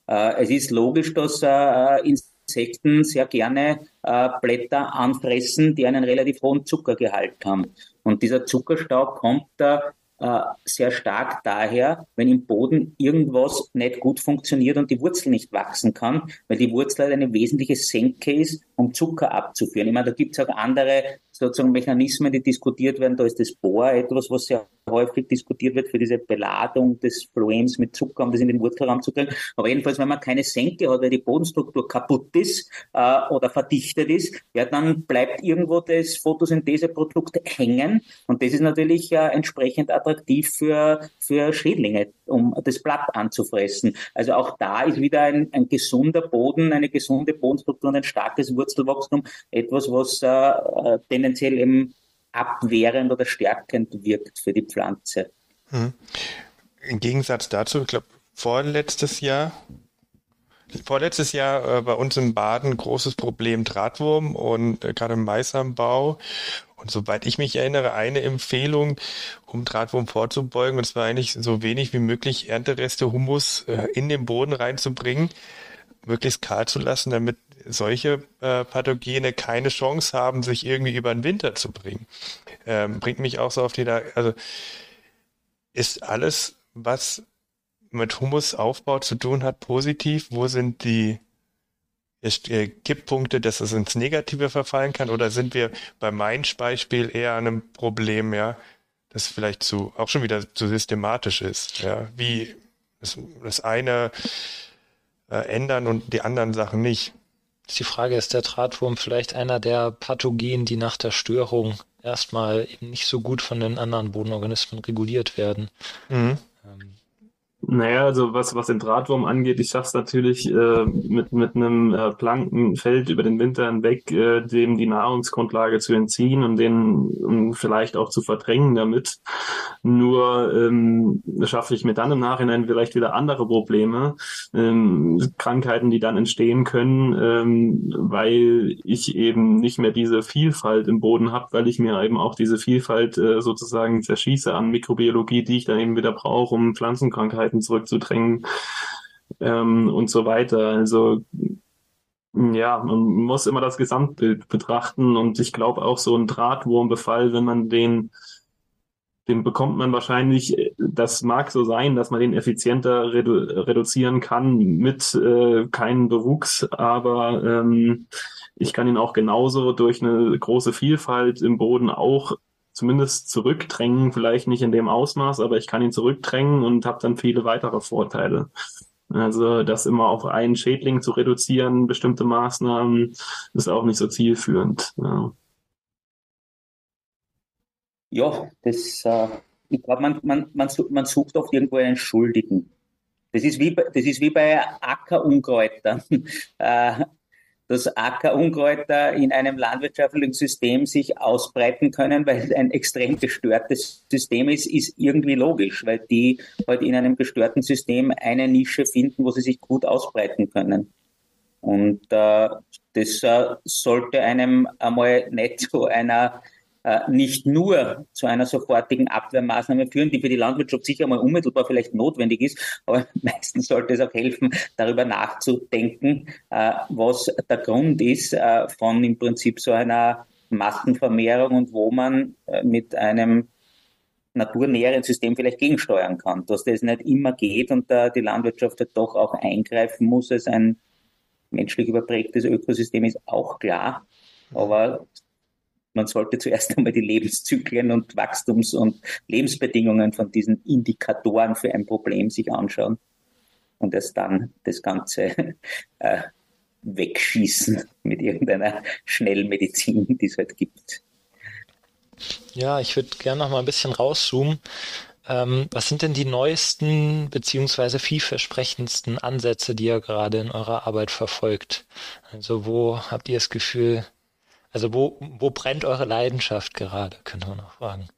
Äh, es ist logisch, dass äh, Insekten sehr gerne äh, Blätter anfressen, die einen relativ hohen Zuckergehalt haben. Und dieser Zuckerstau kommt da äh, sehr stark daher, wenn im Boden irgendwas nicht gut funktioniert und die Wurzel nicht wachsen kann, weil die Wurzel halt eine wesentliche Senke ist, um Zucker abzuführen. Ich meine, da gibt es auch andere sozusagen Mechanismen, die diskutiert werden. Da ist das Bohr etwas, was sehr häufig diskutiert wird für diese Beladung des Phloems mit Zucker, um das in den Wurzelraum zu kriegen. Aber jedenfalls, wenn man keine Senke hat, weil die Bodenstruktur kaputt ist äh, oder verdichtet ist, ja, dann bleibt irgendwo das Photosyntheseprodukt hängen. Und das ist natürlich äh, entsprechend attraktiv für, für Schädlinge, um das Blatt anzufressen. Also auch da ist wieder ein, ein gesunder Boden, eine gesunde Bodenstruktur und ein starkes Wurzelwachstum etwas, was äh, äh tendenziell eben abwehrend oder stärkend wirkt für die Pflanze. Hm. Im Gegensatz dazu, ich glaube, vorletztes Jahr, vorletztes Jahr äh, bei uns im Baden großes Problem Drahtwurm und äh, gerade im Maisanbau. Und soweit ich mich erinnere, eine Empfehlung, um Drahtwurm vorzubeugen, und zwar eigentlich so wenig wie möglich Erntereste Humus äh, in den Boden reinzubringen, möglichst kahl zu lassen, damit solche äh, Pathogene keine Chance haben, sich irgendwie über den Winter zu bringen. Ähm, bringt mich auch so auf die, also ist alles, was mit Humusaufbau zu tun hat, positiv? Wo sind die äh, Kipppunkte, dass es ins Negative verfallen kann? Oder sind wir bei meinem Beispiel eher an einem Problem, ja, das vielleicht zu, auch schon wieder zu systematisch ist, ja, wie das, das eine äh, ändern und die anderen Sachen nicht? Ist die Frage, ist der Drahtwurm vielleicht einer der Pathogenen, die nach der Störung erstmal eben nicht so gut von den anderen Bodenorganismen reguliert werden? Mhm. Ähm, naja, also was, was den Drahtwurm angeht, ich schaffe es natürlich äh, mit, mit einem äh, Plankenfeld über den Winter hinweg, äh, dem die Nahrungsgrundlage zu entziehen und den um, vielleicht auch zu verdrängen damit. Nur ähm, schaffe ich mir dann im Nachhinein vielleicht wieder andere Probleme, ähm, Krankheiten, die dann entstehen können, ähm, weil ich eben nicht mehr diese Vielfalt im Boden habe, weil ich mir eben auch diese Vielfalt äh, sozusagen zerschieße an Mikrobiologie, die ich dann eben wieder brauche, um Pflanzenkrankheiten Möglichkeiten zurückzudrängen ähm, und so weiter. Also ja, man muss immer das Gesamtbild betrachten und ich glaube auch so ein Drahtwurmbefall, wenn man den den bekommt man wahrscheinlich, das mag so sein, dass man den effizienter redu reduzieren kann mit äh, keinem Bewuchs, aber ähm, ich kann ihn auch genauso durch eine große Vielfalt im Boden auch zumindest zurückdrängen, vielleicht nicht in dem Ausmaß, aber ich kann ihn zurückdrängen und habe dann viele weitere Vorteile. Also das immer auf einen Schädling zu reduzieren, bestimmte Maßnahmen, ist auch nicht so zielführend. Ja, ja das, äh, ich glaube, man, man, man, man sucht oft irgendwo einen Schuldigen. Das ist wie, das ist wie bei Ackerunkräutern. Äh, dass Ackerunkräuter in einem landwirtschaftlichen System sich ausbreiten können, weil es ein extrem gestörtes System ist, ist irgendwie logisch, weil die halt in einem gestörten System eine Nische finden, wo sie sich gut ausbreiten können. Und äh, das äh, sollte einem einmal nicht zu einer nicht nur zu einer sofortigen Abwehrmaßnahme führen, die für die Landwirtschaft sicher mal unmittelbar vielleicht notwendig ist, aber meistens sollte es auch helfen, darüber nachzudenken, äh, was der Grund ist äh, von im Prinzip so einer Massenvermehrung und wo man mit einem naturnäheren System vielleicht gegensteuern kann, dass das nicht immer geht und da die Landwirtschaft halt doch auch eingreifen muss als ein menschlich überprägtes Ökosystem ist auch klar. Aber man sollte zuerst einmal die Lebenszyklen und Wachstums- und Lebensbedingungen von diesen Indikatoren für ein Problem sich anschauen und erst dann das Ganze äh, wegschießen mit irgendeiner Schnellmedizin, die es halt gibt. Ja, ich würde gerne noch mal ein bisschen rauszoomen. Ähm, was sind denn die neuesten beziehungsweise vielversprechendsten Ansätze, die ihr gerade in eurer Arbeit verfolgt? Also wo habt ihr das Gefühl, also wo, wo brennt eure Leidenschaft gerade, könnte man noch fragen.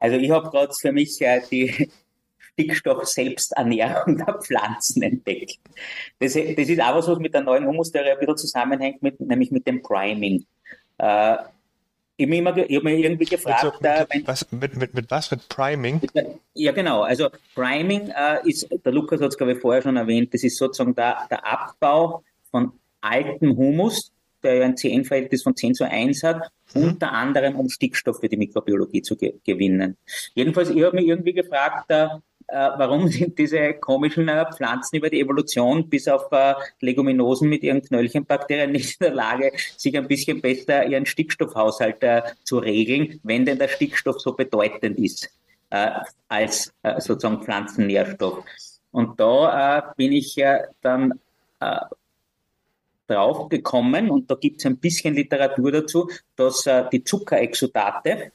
Also ich habe gerade für mich ja die Stickstoff-Selbsternährung der Pflanzen entdeckt. Das, das ist auch was, was mit der neuen Humustheorie ein bisschen zusammenhängt, mit, nämlich mit dem Priming. Äh, ich habe mir, hab mir irgendwie gefragt, mit, so, mit, äh, wenn, was, mit, mit, mit, was? Mit Priming? Ja, genau. Also Priming äh, ist, der Lukas hat es, glaube ich, vorher schon erwähnt, das ist sozusagen der, der Abbau von alten Humus, der ja ein CN-Verhältnis von 10 zu 1 hat, mhm. unter anderem um Stickstoff für die Mikrobiologie zu ge gewinnen. Jedenfalls, ich habe mich irgendwie gefragt, äh, äh, warum sind diese komischen äh, Pflanzen über die Evolution bis auf äh, Leguminosen mit ihren Knöllchenbakterien nicht in der Lage, sich ein bisschen besser ihren Stickstoffhaushalt äh, zu regeln, wenn denn der Stickstoff so bedeutend ist äh, als sozusagen Pflanzennährstoff. Und da bin ich ja dann äh, drauf gekommen, und da gibt es ein bisschen Literatur dazu, dass äh, die Zuckerexudate,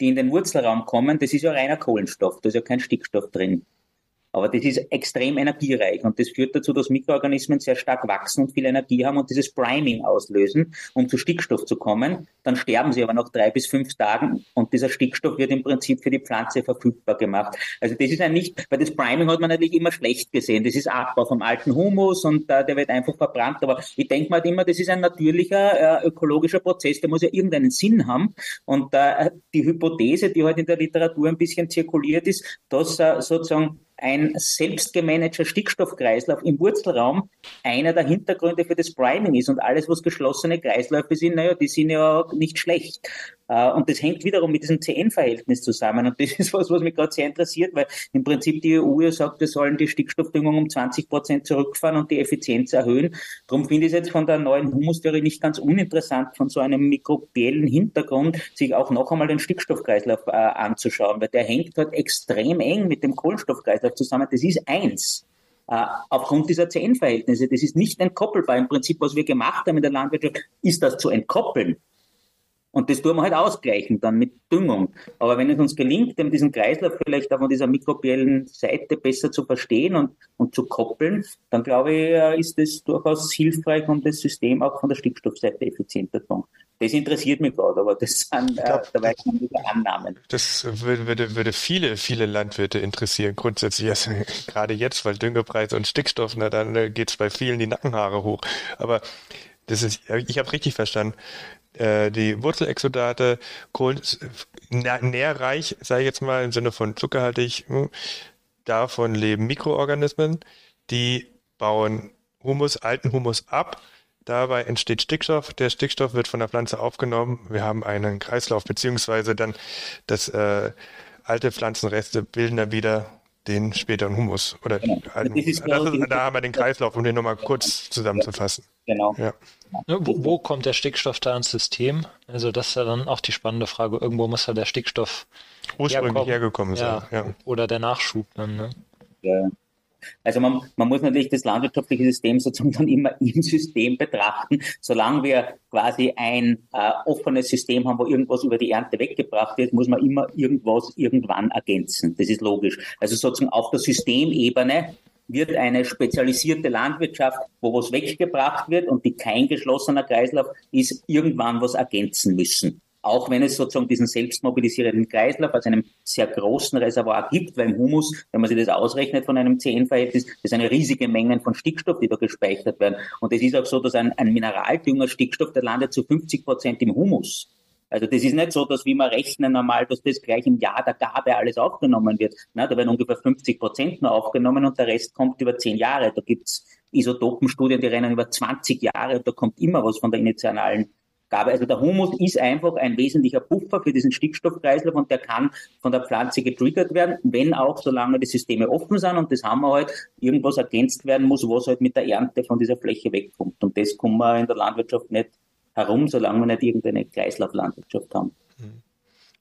die in den Wurzelraum kommen, das ist ja reiner Kohlenstoff, da ist ja kein Stickstoff drin. Aber das ist extrem energiereich und das führt dazu, dass Mikroorganismen sehr stark wachsen und viel Energie haben und dieses Priming auslösen, um zu Stickstoff zu kommen. Dann sterben sie aber nach drei bis fünf Tagen und dieser Stickstoff wird im Prinzip für die Pflanze verfügbar gemacht. Also das ist ein nicht, weil das Priming hat man natürlich immer schlecht gesehen. Das ist Abbau vom alten Humus und äh, der wird einfach verbrannt. Aber ich denke mal immer, das ist ein natürlicher äh, ökologischer Prozess, der muss ja irgendeinen Sinn haben. Und äh, die Hypothese, die heute in der Literatur ein bisschen zirkuliert ist, dass äh, sozusagen ein selbstgemanagter Stickstoffkreislauf im Wurzelraum einer der Hintergründe für das Priming ist. Und alles, was geschlossene Kreisläufe sind, naja, die sind ja nicht schlecht. Äh, und das hängt wiederum mit diesem CN-Verhältnis zusammen. Und das ist was, was mich gerade sehr interessiert, weil im Prinzip die EU ja sagt, wir sollen die Stickstoffdüngung um 20 Prozent zurückfahren und die Effizienz erhöhen. Darum finde ich es jetzt von der neuen Humustheorie nicht ganz uninteressant, von so einem mikrobiellen Hintergrund sich auch noch einmal den Stickstoffkreislauf äh, anzuschauen, weil der hängt halt extrem eng mit dem Kohlenstoffkreislauf zusammen. Das ist eins äh, aufgrund dieser CN-Verhältnisse. Das ist nicht entkoppelbar. Im Prinzip, was wir gemacht haben in der Landwirtschaft, ist das zu entkoppeln. Und das tun wir halt ausgleichen dann mit Düngung. Aber wenn es uns gelingt, diesen Kreislauf vielleicht auch von dieser mikrobiellen Seite besser zu verstehen und, und zu koppeln, dann glaube ich, äh, ist das durchaus hilfreich, um das System auch von der Stickstoffseite effizienter zu machen. Das interessiert mich gerade, aber das sind äh, glaub, dabei schon wieder Annahmen. Das würde, würde viele, viele Landwirte interessieren, grundsätzlich. Also, gerade jetzt, weil Düngepreis und Stickstoff, na, dann äh, geht es bei vielen die Nackenhaare hoch. Aber das ist, ich habe richtig verstanden. Äh, die Wurzelexodate, Kohlen, nährreich, sage ich jetzt mal, im Sinne von zuckerhaltig, hm, davon leben Mikroorganismen, die bauen Humus, alten Humus ab. Dabei entsteht Stickstoff. Der Stickstoff wird von der Pflanze aufgenommen. Wir haben einen Kreislauf, beziehungsweise dann das äh, alte Pflanzenreste bilden dann wieder den späteren Humus. Oder genau. alten Humus. Ist, da haben wir den Kreislauf, um den nochmal kurz zusammenzufassen. Genau. Ja. Ne, wo, wo, kommt der Stickstoff da ins System? Also das ist ja dann auch die spannende Frage. Irgendwo muss ja der Stickstoff ursprünglich hergekommen sein. Ja. ja. Oder der Nachschub dann. Ne? Ja. Also man, man muss natürlich das landwirtschaftliche System sozusagen dann immer im System betrachten. Solange wir quasi ein äh, offenes System haben, wo irgendwas über die Ernte weggebracht wird, muss man immer irgendwas irgendwann ergänzen. Das ist logisch. Also sozusagen auf der Systemebene wird eine spezialisierte Landwirtschaft, wo was weggebracht wird und die kein geschlossener Kreislauf ist, irgendwann was ergänzen müssen. Auch wenn es sozusagen diesen selbstmobilisierenden Kreislauf aus einem sehr großen Reservoir gibt, weil im Humus, wenn man sich das ausrechnet von einem CN-Verhältnis, das sind riesige Mengen von Stickstoff, die da gespeichert werden. Und es ist auch so, dass ein, ein Mineraldünger Stickstoff, der landet zu 50 Prozent im Humus. Also das ist nicht so, dass wie wir rechnen normal, dass das gleich im Jahr der Gabe alles aufgenommen wird. Na, da werden ungefähr 50 Prozent nur aufgenommen und der Rest kommt über zehn Jahre. Da gibt's Isotopenstudien, die rennen über 20 Jahre und da kommt immer was von der initialen Gabe. Also der Humus ist einfach ein wesentlicher Puffer für diesen Stickstoffkreislauf und der kann von der Pflanze getriggert werden, wenn auch solange die Systeme offen sind und das haben wir halt, irgendwas ergänzt werden muss, was halt mit der Ernte von dieser Fläche wegkommt. Und das kommen wir in der Landwirtschaft nicht herum, solange wir nicht irgendeine Kreislauflandwirtschaft haben.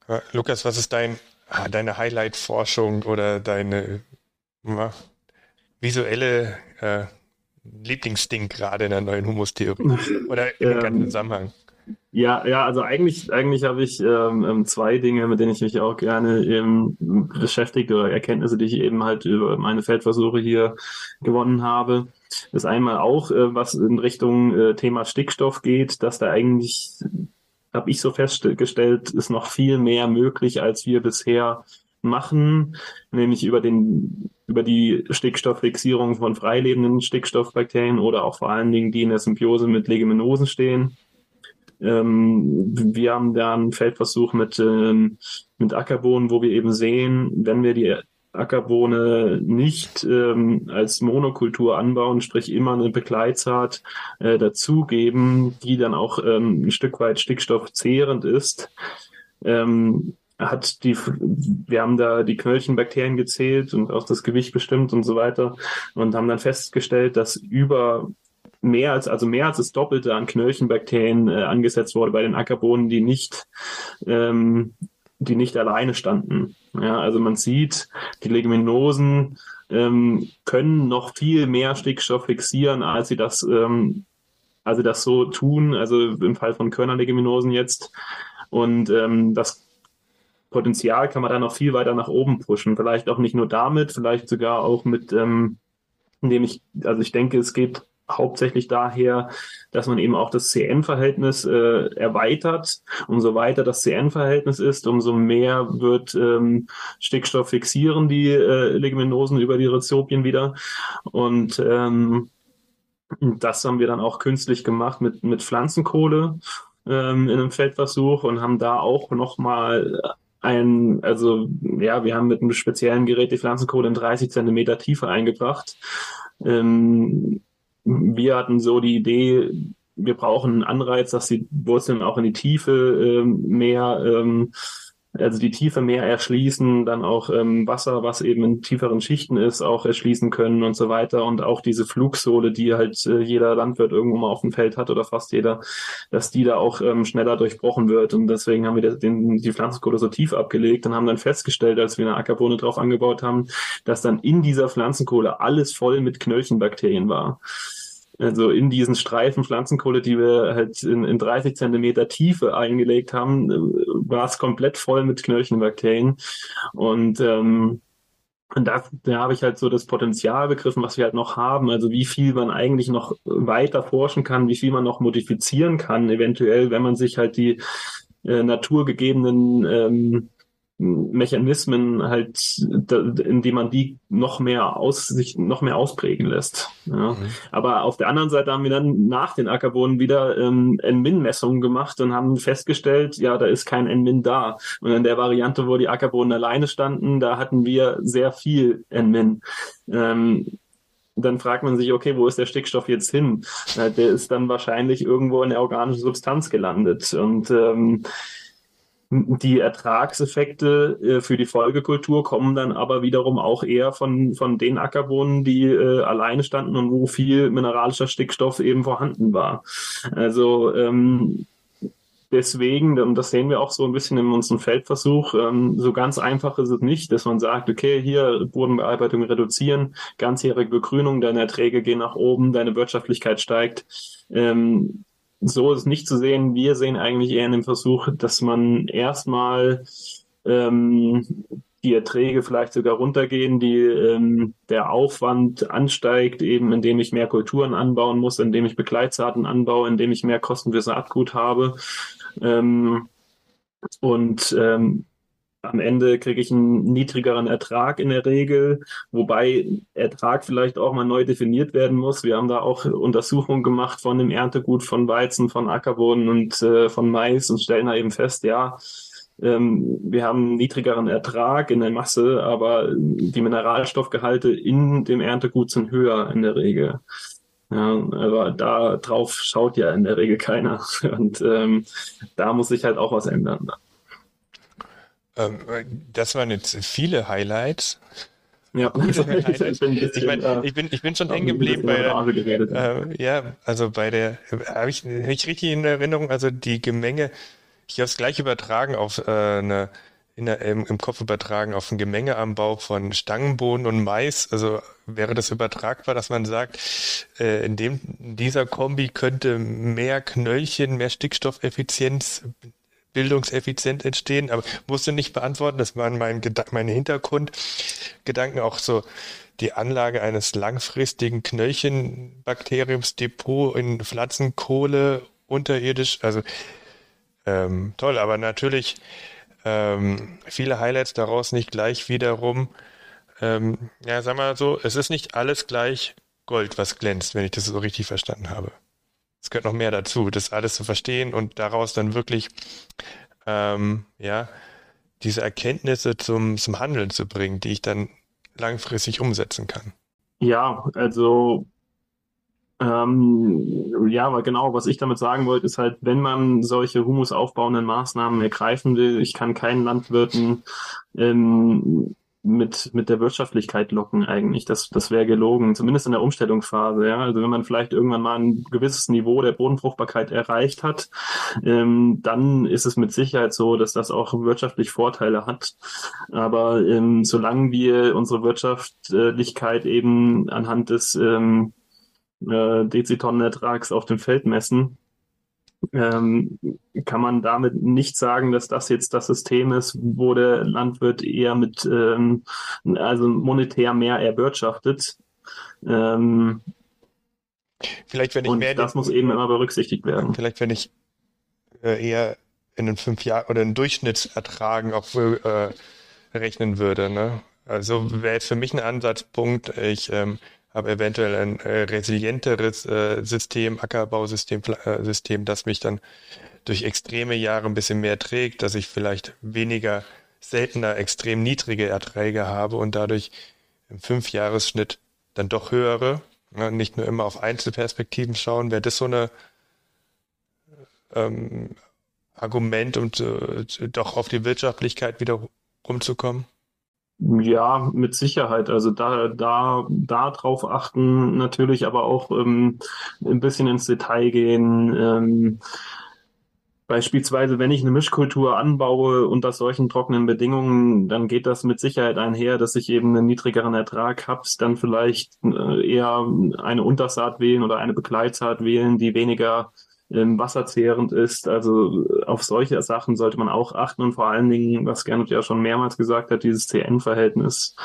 Ja, Lukas, was ist dein, ah, deine Highlight-Forschung oder deine visuelle äh, Lieblingsding gerade in der neuen Humustheorie oder im ähm, ganzen Zusammenhang? Ja, ja, also eigentlich, eigentlich habe ich ähm, ähm, zwei Dinge, mit denen ich mich auch gerne ähm, beschäftige oder Erkenntnisse, die ich eben halt über meine Feldversuche hier gewonnen habe. Das einmal auch, äh, was in Richtung äh, Thema Stickstoff geht, dass da eigentlich, habe ich so festgestellt, ist noch viel mehr möglich, als wir bisher machen, nämlich über den über die Stickstofffixierung von freilebenden Stickstoffbakterien oder auch vor allen Dingen die in der Symbiose mit Leguminosen stehen. Ähm, wir haben da einen Feldversuch mit, ähm, mit Ackerbohnen, wo wir eben sehen, wenn wir die Ackerbohne nicht ähm, als Monokultur anbauen, sprich immer eine Begleitsaat äh, dazugeben, die dann auch ähm, ein Stück weit stickstoffzehrend ist, ähm, hat die, wir haben da die Knöllchenbakterien gezählt und auch das Gewicht bestimmt und so weiter und haben dann festgestellt, dass über mehr als, also mehr als das Doppelte an Knöllchenbakterien äh, angesetzt wurde bei den Ackerbohnen, die nicht, ähm, die nicht alleine standen. Ja, also man sieht, die Leguminosen ähm, können noch viel mehr Stickstoff fixieren, als sie das, ähm, als sie das so tun. Also im Fall von Körnerleguminosen jetzt. Und ähm, das Potenzial kann man dann noch viel weiter nach oben pushen. Vielleicht auch nicht nur damit, vielleicht sogar auch mit, ähm, indem ich, also ich denke, es geht hauptsächlich daher, dass man eben auch das CN-Verhältnis äh, erweitert. Umso weiter das CN-Verhältnis ist, umso mehr wird ähm, Stickstoff fixieren die äh, Leguminosen über die Rhizopien wieder. Und ähm, das haben wir dann auch künstlich gemacht mit, mit Pflanzenkohle ähm, in einem Feldversuch und haben da auch nochmal ein, also ja, wir haben mit einem speziellen Gerät die Pflanzenkohle in 30 Zentimeter Tiefe eingebracht. Ähm, wir hatten so die Idee, wir brauchen einen Anreiz, dass die Wurzeln auch in die Tiefe ähm, mehr ähm, also die Tiefe mehr erschließen, dann auch ähm, Wasser, was eben in tieferen Schichten ist, auch erschließen können und so weiter. Und auch diese Flugsohle, die halt äh, jeder Landwirt irgendwo mal auf dem Feld hat oder fast jeder, dass die da auch ähm, schneller durchbrochen wird. Und deswegen haben wir den, die Pflanzenkohle so tief abgelegt und haben dann festgestellt, als wir eine Ackerbohne drauf angebaut haben, dass dann in dieser Pflanzenkohle alles voll mit Knöllchenbakterien war. Also in diesen Streifen Pflanzenkohle, die wir halt in, in 30 Zentimeter Tiefe eingelegt haben, äh, war es komplett voll mit Knöllchenbakterien. Und ähm, und da, da habe ich halt so das Potenzial begriffen, was wir halt noch haben, also wie viel man eigentlich noch weiter forschen kann, wie viel man noch modifizieren kann, eventuell, wenn man sich halt die äh, naturgegebenen ähm, Mechanismen halt, in die man die noch mehr aus, sich noch mehr ausprägen lässt. Ja. Mhm. Aber auf der anderen Seite haben wir dann nach den Ackerbohnen wieder ähm, N-Min-Messungen gemacht und haben festgestellt, ja, da ist kein N-Min da. Und in der Variante, wo die Ackerbohnen alleine standen, da hatten wir sehr viel N-Min. Ähm, dann fragt man sich, okay, wo ist der Stickstoff jetzt hin? der ist dann wahrscheinlich irgendwo in der organischen Substanz gelandet. Und ähm, die Ertragseffekte äh, für die Folgekultur kommen dann aber wiederum auch eher von, von den Ackerbohnen, die äh, alleine standen und wo viel mineralischer Stickstoff eben vorhanden war. Also ähm, deswegen, und das sehen wir auch so ein bisschen in unserem Feldversuch, ähm, so ganz einfach ist es nicht, dass man sagt, okay, hier Bodenbearbeitung reduzieren, ganzjährige Begrünung, deine Erträge gehen nach oben, deine Wirtschaftlichkeit steigt. Ähm, so ist nicht zu sehen. Wir sehen eigentlich eher in dem Versuch, dass man erstmal ähm, die Erträge vielleicht sogar runtergehen, die ähm, der Aufwand ansteigt, eben indem ich mehr Kulturen anbauen muss, indem ich Begleitsaaten anbaue, indem ich mehr Kosten für Saatgut habe. Ähm, und ähm, am Ende kriege ich einen niedrigeren Ertrag in der Regel, wobei Ertrag vielleicht auch mal neu definiert werden muss. Wir haben da auch Untersuchungen gemacht von dem Erntegut von Weizen, von Ackerboden und äh, von Mais und stellen da eben fest, ja, ähm, wir haben einen niedrigeren Ertrag in der Masse, aber die Mineralstoffgehalte in dem Erntegut sind höher in der Regel. Ja, aber da drauf schaut ja in der Regel keiner. Und ähm, da muss sich halt auch was ändern. Ähm, das waren jetzt viele Highlights. Ja, ich bin, ich, bin, ich bin schon hängen geblieben bei der, äh, ja, also bei der, habe ich nicht richtig in Erinnerung, also die Gemenge, ich habe es gleich übertragen auf äh, eine, in der, im, im Kopf übertragen auf ein Gemengeanbau von Stangenbohnen und Mais. Also wäre das übertragbar, dass man sagt, äh, in dem in dieser Kombi könnte mehr Knöllchen, mehr Stickstoffeffizienz bildungseffizient entstehen, aber musste nicht beantworten. Das waren mein meine Hintergrundgedanken auch so die Anlage eines langfristigen Knöllchenbakteriumsdepot in Pflanzenkohle unterirdisch. Also ähm, toll, aber natürlich ähm, viele Highlights daraus nicht gleich wiederum. Ähm, ja, sag mal so, es ist nicht alles gleich Gold, was glänzt, wenn ich das so richtig verstanden habe es gehört noch mehr dazu, das alles zu verstehen und daraus dann wirklich, ähm, ja, diese Erkenntnisse zum, zum Handeln zu bringen, die ich dann langfristig umsetzen kann. Ja, also ähm, ja, aber genau, was ich damit sagen wollte, ist halt, wenn man solche humusaufbauenden Maßnahmen ergreifen will, ich kann keinen Landwirten ähm, mit, mit der Wirtschaftlichkeit locken eigentlich. Das, das wäre gelogen, zumindest in der Umstellungsphase. Ja? Also wenn man vielleicht irgendwann mal ein gewisses Niveau der Bodenfruchtbarkeit erreicht hat, ähm, dann ist es mit Sicherheit so, dass das auch wirtschaftlich Vorteile hat. Aber ähm, solange wir unsere Wirtschaftlichkeit eben anhand des ähm, äh, Dezitonenertrags auf dem Feld messen, ähm, kann man damit nicht sagen, dass das jetzt das System ist, wo der Landwirt eher mit, ähm, also monetär mehr erwirtschaftet. Ähm, vielleicht, wenn ich und mehr. Das muss eben immer berücksichtigt werden. Vielleicht, wenn ich äh, eher in den fünf Jahren oder in Durchschnittsertragen auch äh, rechnen würde. Ne? Also wäre jetzt für mich ein Ansatzpunkt, ich ähm, habe eventuell ein äh, resilienteres äh, System, Ackerbausystem, äh, System, das mich dann durch extreme Jahre ein bisschen mehr trägt, dass ich vielleicht weniger seltener extrem niedrige Erträge habe und dadurch im Fünfjahresschnitt dann doch höhere. Ja, nicht nur immer auf Einzelperspektiven schauen. Wäre das so eine ähm, Argument, um zu, doch auf die Wirtschaftlichkeit wieder rumzukommen? Ja, mit Sicherheit. Also da, da, da drauf achten natürlich, aber auch ähm, ein bisschen ins Detail gehen. Ähm, Beispielsweise, wenn ich eine Mischkultur anbaue unter solchen trockenen Bedingungen, dann geht das mit Sicherheit einher, dass ich eben einen niedrigeren Ertrag habe, dann vielleicht äh, eher eine Untersaat wählen oder eine Begleitsaat wählen, die weniger ähm, wasserzehrend ist. Also auf solche Sachen sollte man auch achten und vor allen Dingen, was Gernot ja schon mehrmals gesagt hat, dieses CN-Verhältnis.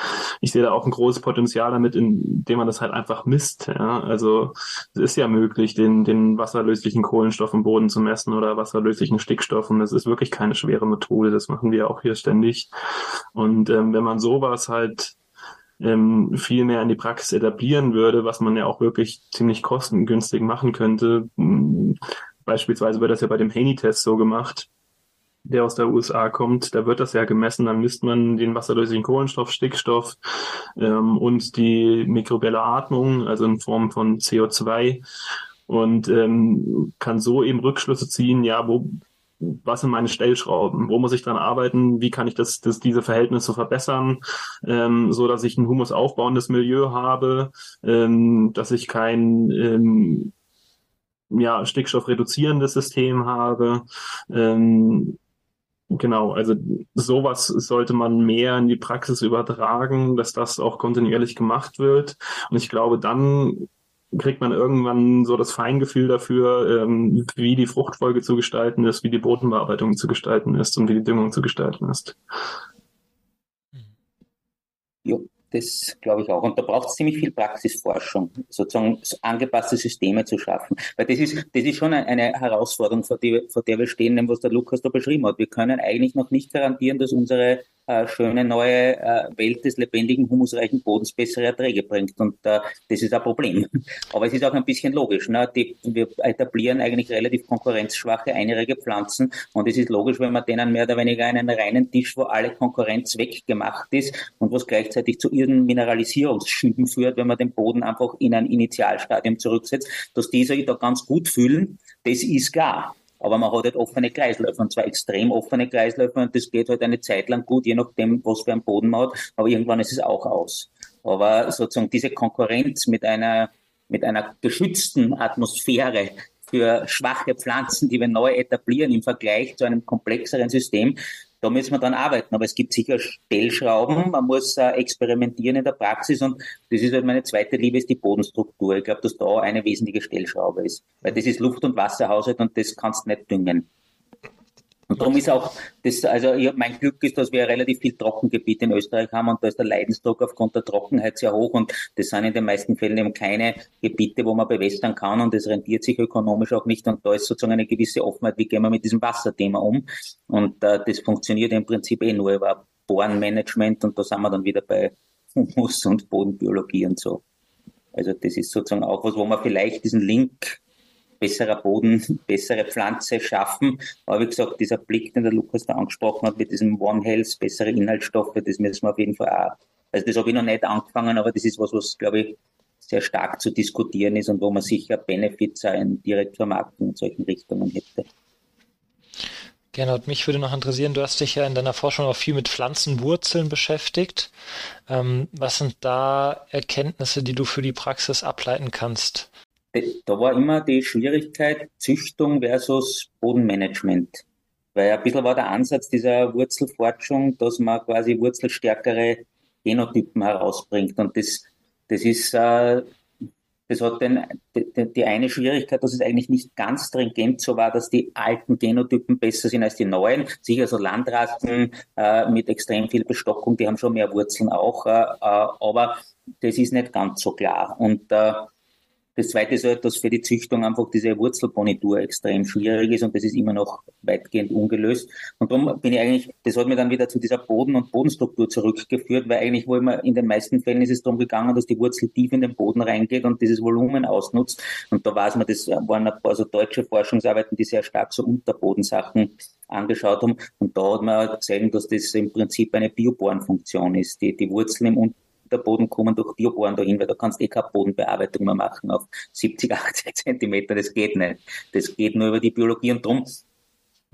Ich sehe da auch ein großes Potenzial damit, indem man das halt einfach misst. Ja? Also es ist ja möglich, den, den wasserlöslichen Kohlenstoff im Boden zu messen oder wasserlöslichen Stickstoff und das ist wirklich keine schwere Methode. Das machen wir auch hier ständig. Und ähm, wenn man sowas halt ähm, viel mehr in die Praxis etablieren würde, was man ja auch wirklich ziemlich kostengünstig machen könnte. Hm, beispielsweise wird das ja bei dem Haney-Test so gemacht, der aus der USA kommt. Da wird das ja gemessen, dann misst man den wasserlöslichen Kohlenstoff, Stickstoff ähm, und die mikrobielle Atmung, also in Form von CO2 und ähm, kann so eben Rückschlüsse ziehen, ja, wo was sind meine Stellschrauben, wo muss ich dran arbeiten, wie kann ich das, das diese Verhältnisse verbessern, ähm, so dass ich ein humusaufbauendes Milieu habe, ähm, dass ich kein ähm, ja, stickstoffreduzierendes System habe. Ähm, Genau, also sowas sollte man mehr in die Praxis übertragen, dass das auch kontinuierlich gemacht wird. Und ich glaube, dann kriegt man irgendwann so das Feingefühl dafür, ähm, wie die Fruchtfolge zu gestalten ist, wie die Bodenbearbeitung zu gestalten ist und wie die Düngung zu gestalten ist. Jo, das glaube ich auch. Und da braucht es ziemlich viel Praxisforschung, sozusagen angepasste Systeme zu schaffen. Weil das ist, das ist schon eine Herausforderung, vor, die, vor der wir stehen, was der Lukas da beschrieben hat. Wir können eigentlich noch nicht garantieren, dass unsere äh, schöne neue äh, Welt des lebendigen, humusreichen Bodens bessere Erträge bringt. Und äh, das ist ein Problem. Aber es ist auch ein bisschen logisch. Ne? Die, wir etablieren eigentlich relativ konkurrenzschwache einjährige Pflanzen und es ist logisch, wenn man denen mehr oder weniger einen reinen Tisch, wo alle Konkurrenz weggemacht ist und was gleichzeitig zu ihren Mineralisierungsschüben führt, wenn man den Boden einfach in ein Initialstadium zurücksetzt, dass diese da ganz gut fühlen, das ist klar. Aber man hat halt offene Kreisläufe und zwar extrem offene Kreisläufe und das geht halt eine Zeit lang gut, je nachdem, was für einen Boden man hat. Aber irgendwann ist es auch aus. Aber sozusagen diese Konkurrenz mit einer, mit einer geschützten Atmosphäre für schwache Pflanzen, die wir neu etablieren im Vergleich zu einem komplexeren System, da müssen wir dann arbeiten. Aber es gibt sicher Stellschrauben. Man muss äh, experimentieren in der Praxis. Und das ist halt meine zweite Liebe, ist die Bodenstruktur. Ich glaube, dass da eine wesentliche Stellschraube ist. Weil das ist Luft- und Wasserhaushalt und das kannst du nicht düngen. Und darum ist auch das, also ich, mein Glück ist, dass wir relativ viel Trockengebiete in Österreich haben und da ist der Leidensdruck aufgrund der Trockenheit sehr hoch und das sind in den meisten Fällen eben keine Gebiete, wo man bewässern kann und das rentiert sich ökonomisch auch nicht und da ist sozusagen eine gewisse Offenheit, wie gehen wir mit diesem Wasserthema um und äh, das funktioniert im Prinzip eh nur über Bohrenmanagement und da sind wir dann wieder bei Humus und Bodenbiologie und so. Also das ist sozusagen auch was, wo man vielleicht diesen Link besserer Boden, bessere Pflanze schaffen. Aber wie gesagt, dieser Blick, den der Lukas da angesprochen hat, mit diesem One Health, bessere Inhaltsstoffe, das müssen wir auf jeden Fall auch. Also das habe ich noch nicht angefangen, aber das ist was, was, glaube ich, sehr stark zu diskutieren ist und wo man sicher Benefits ein Direktvermarktung in solchen Richtungen hätte. Gernot, mich würde noch interessieren, du hast dich ja in deiner Forschung auch viel mit Pflanzenwurzeln beschäftigt. Ähm, was sind da Erkenntnisse, die du für die Praxis ableiten kannst? Da war immer die Schwierigkeit Züchtung versus Bodenmanagement. Weil ein bisschen war der Ansatz dieser Wurzelforschung, dass man quasi wurzelstärkere Genotypen herausbringt. Und das, das ist äh, das hat den, die, die eine Schwierigkeit, dass es eigentlich nicht ganz stringent so war, dass die alten Genotypen besser sind als die neuen. Sicher so Landrassen äh, mit extrem viel Bestockung, die haben schon mehr Wurzeln auch, äh, äh aber das ist nicht ganz so klar. Und äh, das zweite ist halt, dass für die Züchtung einfach diese Wurzelbonitur extrem schwierig ist und das ist immer noch weitgehend ungelöst. Und darum bin ich eigentlich, das hat mir dann wieder zu dieser Boden- und Bodenstruktur zurückgeführt, weil eigentlich wo immer in den meisten Fällen ist es darum gegangen, dass die Wurzel tief in den Boden reingeht und dieses Volumen ausnutzt. Und da weiß man, das waren ein paar so deutsche Forschungsarbeiten, die sehr stark so Unterbodensachen angeschaut haben. Und da hat man gesehen, dass das im Prinzip eine Bioborenfunktion ist. Die, die Wurzeln im der Boden kommen durch Biobohren dahin, weil da kannst du eh keine Bodenbearbeitung mehr machen auf 70, 80 Zentimeter. Das geht nicht. Das geht nur über die Biologie und darum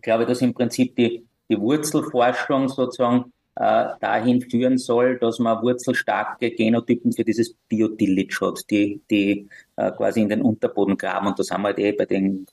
glaube ich, dass im Prinzip die, die Wurzelforschung sozusagen äh, dahin führen soll, dass man wurzelstarke Genotypen für dieses Biotillage hat, die, die äh, quasi in den Unterboden graben. Und das haben wir halt eh bei den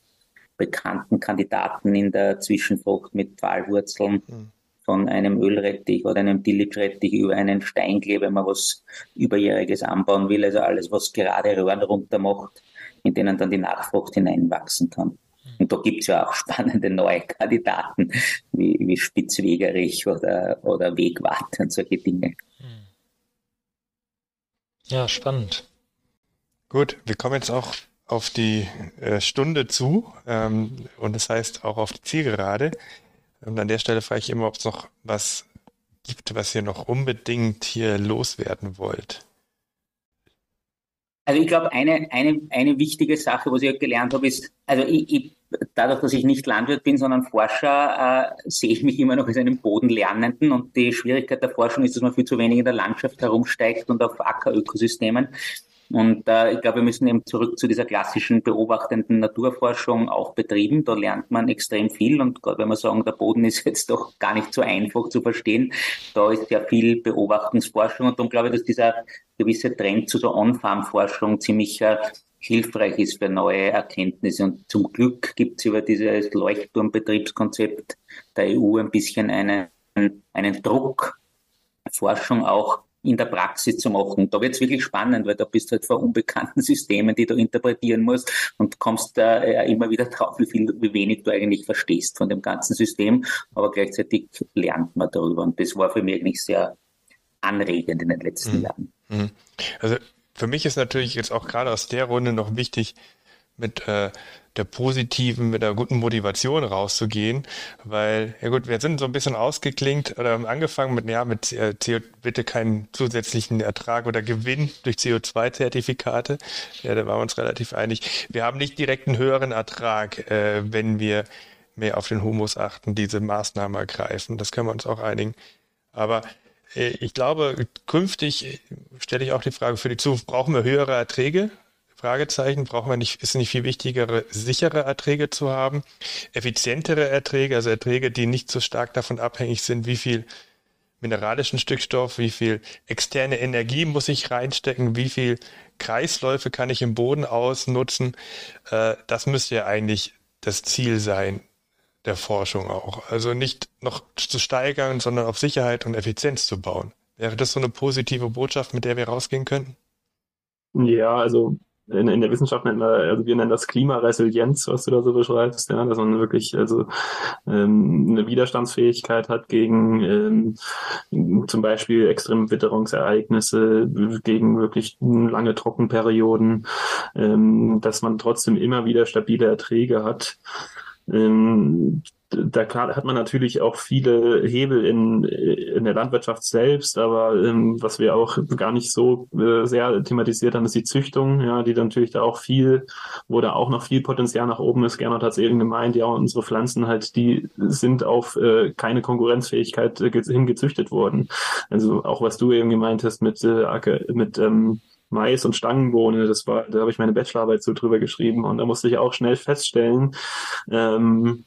bekannten Kandidaten in der Zwischenfrucht mit Pfahlwurzeln. Mhm von einem Ölrettich oder einem Tillage-Rettich über einen Steingleb, wenn man was Überjähriges anbauen will, also alles, was gerade Röhren runter macht, in denen dann die Nachfrucht hineinwachsen kann. Und da gibt's ja auch spannende neue Kandidaten, wie, wie Spitzwegerich oder, oder Wegwarte und solche Dinge. Ja, spannend. Gut, wir kommen jetzt auch auf die äh, Stunde zu ähm, und das heißt auch auf die Zielgerade. Und an der Stelle frage ich immer, ob es noch was gibt, was ihr noch unbedingt hier loswerden wollt. Also ich glaube, eine, eine, eine wichtige Sache, was ich gelernt habe, ist, also ich, ich, dadurch, dass ich nicht Landwirt bin, sondern Forscher, äh, sehe ich mich immer noch als einen Bodenlernenden und die Schwierigkeit der Forschung ist, dass man viel zu wenig in der Landschaft herumsteigt und auf Ackerökosystemen. Und äh, ich glaube, wir müssen eben zurück zu dieser klassischen beobachtenden Naturforschung auch betreiben. Da lernt man extrem viel. Und gerade wenn wir sagen, der Boden ist jetzt doch gar nicht so einfach zu verstehen, da ist ja viel Beobachtungsforschung. Und darum glaube ich, dass dieser gewisse Trend zu der On-Farm-Forschung ziemlich äh, hilfreich ist für neue Erkenntnisse. Und zum Glück gibt es über dieses Leuchtturmbetriebskonzept der EU ein bisschen einen, einen Druck, Forschung auch in der Praxis zu machen. Da wird es wirklich spannend, weil da bist du halt vor unbekannten Systemen, die du interpretieren musst und kommst da äh, immer wieder drauf, wie viel, wie wenig du eigentlich verstehst von dem ganzen System. Aber gleichzeitig lernt man darüber. Und das war für mich eigentlich sehr anregend in den letzten mhm. Jahren. Mhm. Also für mich ist natürlich jetzt auch gerade aus der Runde noch wichtig, mit äh, der positiven, mit der guten Motivation rauszugehen, weil, ja gut, wir sind so ein bisschen ausgeklingt oder haben angefangen mit, ja, mit äh, CO, bitte keinen zusätzlichen Ertrag oder Gewinn durch CO2-Zertifikate. Ja, da waren wir uns relativ einig. Wir haben nicht direkt einen höheren Ertrag, äh, wenn wir mehr auf den Humus achten, diese Maßnahmen ergreifen. Das können wir uns auch einigen. Aber äh, ich glaube, künftig stelle ich auch die Frage für die Zukunft, brauchen wir höhere Erträge Fragezeichen, brauchen wir nicht, ist nicht viel wichtigere, sichere Erträge zu haben, effizientere Erträge, also Erträge, die nicht so stark davon abhängig sind, wie viel mineralischen Stückstoff, wie viel externe Energie muss ich reinstecken, wie viel Kreisläufe kann ich im Boden ausnutzen. Äh, das müsste ja eigentlich das Ziel sein der Forschung auch. Also nicht noch zu steigern, sondern auf Sicherheit und Effizienz zu bauen. Wäre das so eine positive Botschaft, mit der wir rausgehen könnten? Ja, also in, in der Wissenschaft nennt man, also wir nennen das Klimaresilienz, was du da so beschreibst, ja, dass man wirklich also ähm, eine Widerstandsfähigkeit hat gegen ähm, zum Beispiel extreme Witterungsereignisse, gegen wirklich lange Trockenperioden, ähm, dass man trotzdem immer wieder stabile Erträge hat. Ähm, da hat man natürlich auch viele Hebel in, in der Landwirtschaft selbst, aber ähm, was wir auch gar nicht so äh, sehr thematisiert haben, ist die Züchtung, ja, die natürlich da auch viel, wo da auch noch viel Potenzial nach oben ist. Gernot hat es eben gemeint, ja, unsere Pflanzen halt, die sind auf äh, keine Konkurrenzfähigkeit äh, hingezüchtet worden. Also auch was du eben gemeint hast mit, äh, mit ähm, Mais und Stangenbohne. Das war, da habe ich meine Bachelorarbeit so drüber geschrieben und da musste ich auch schnell feststellen, ähm,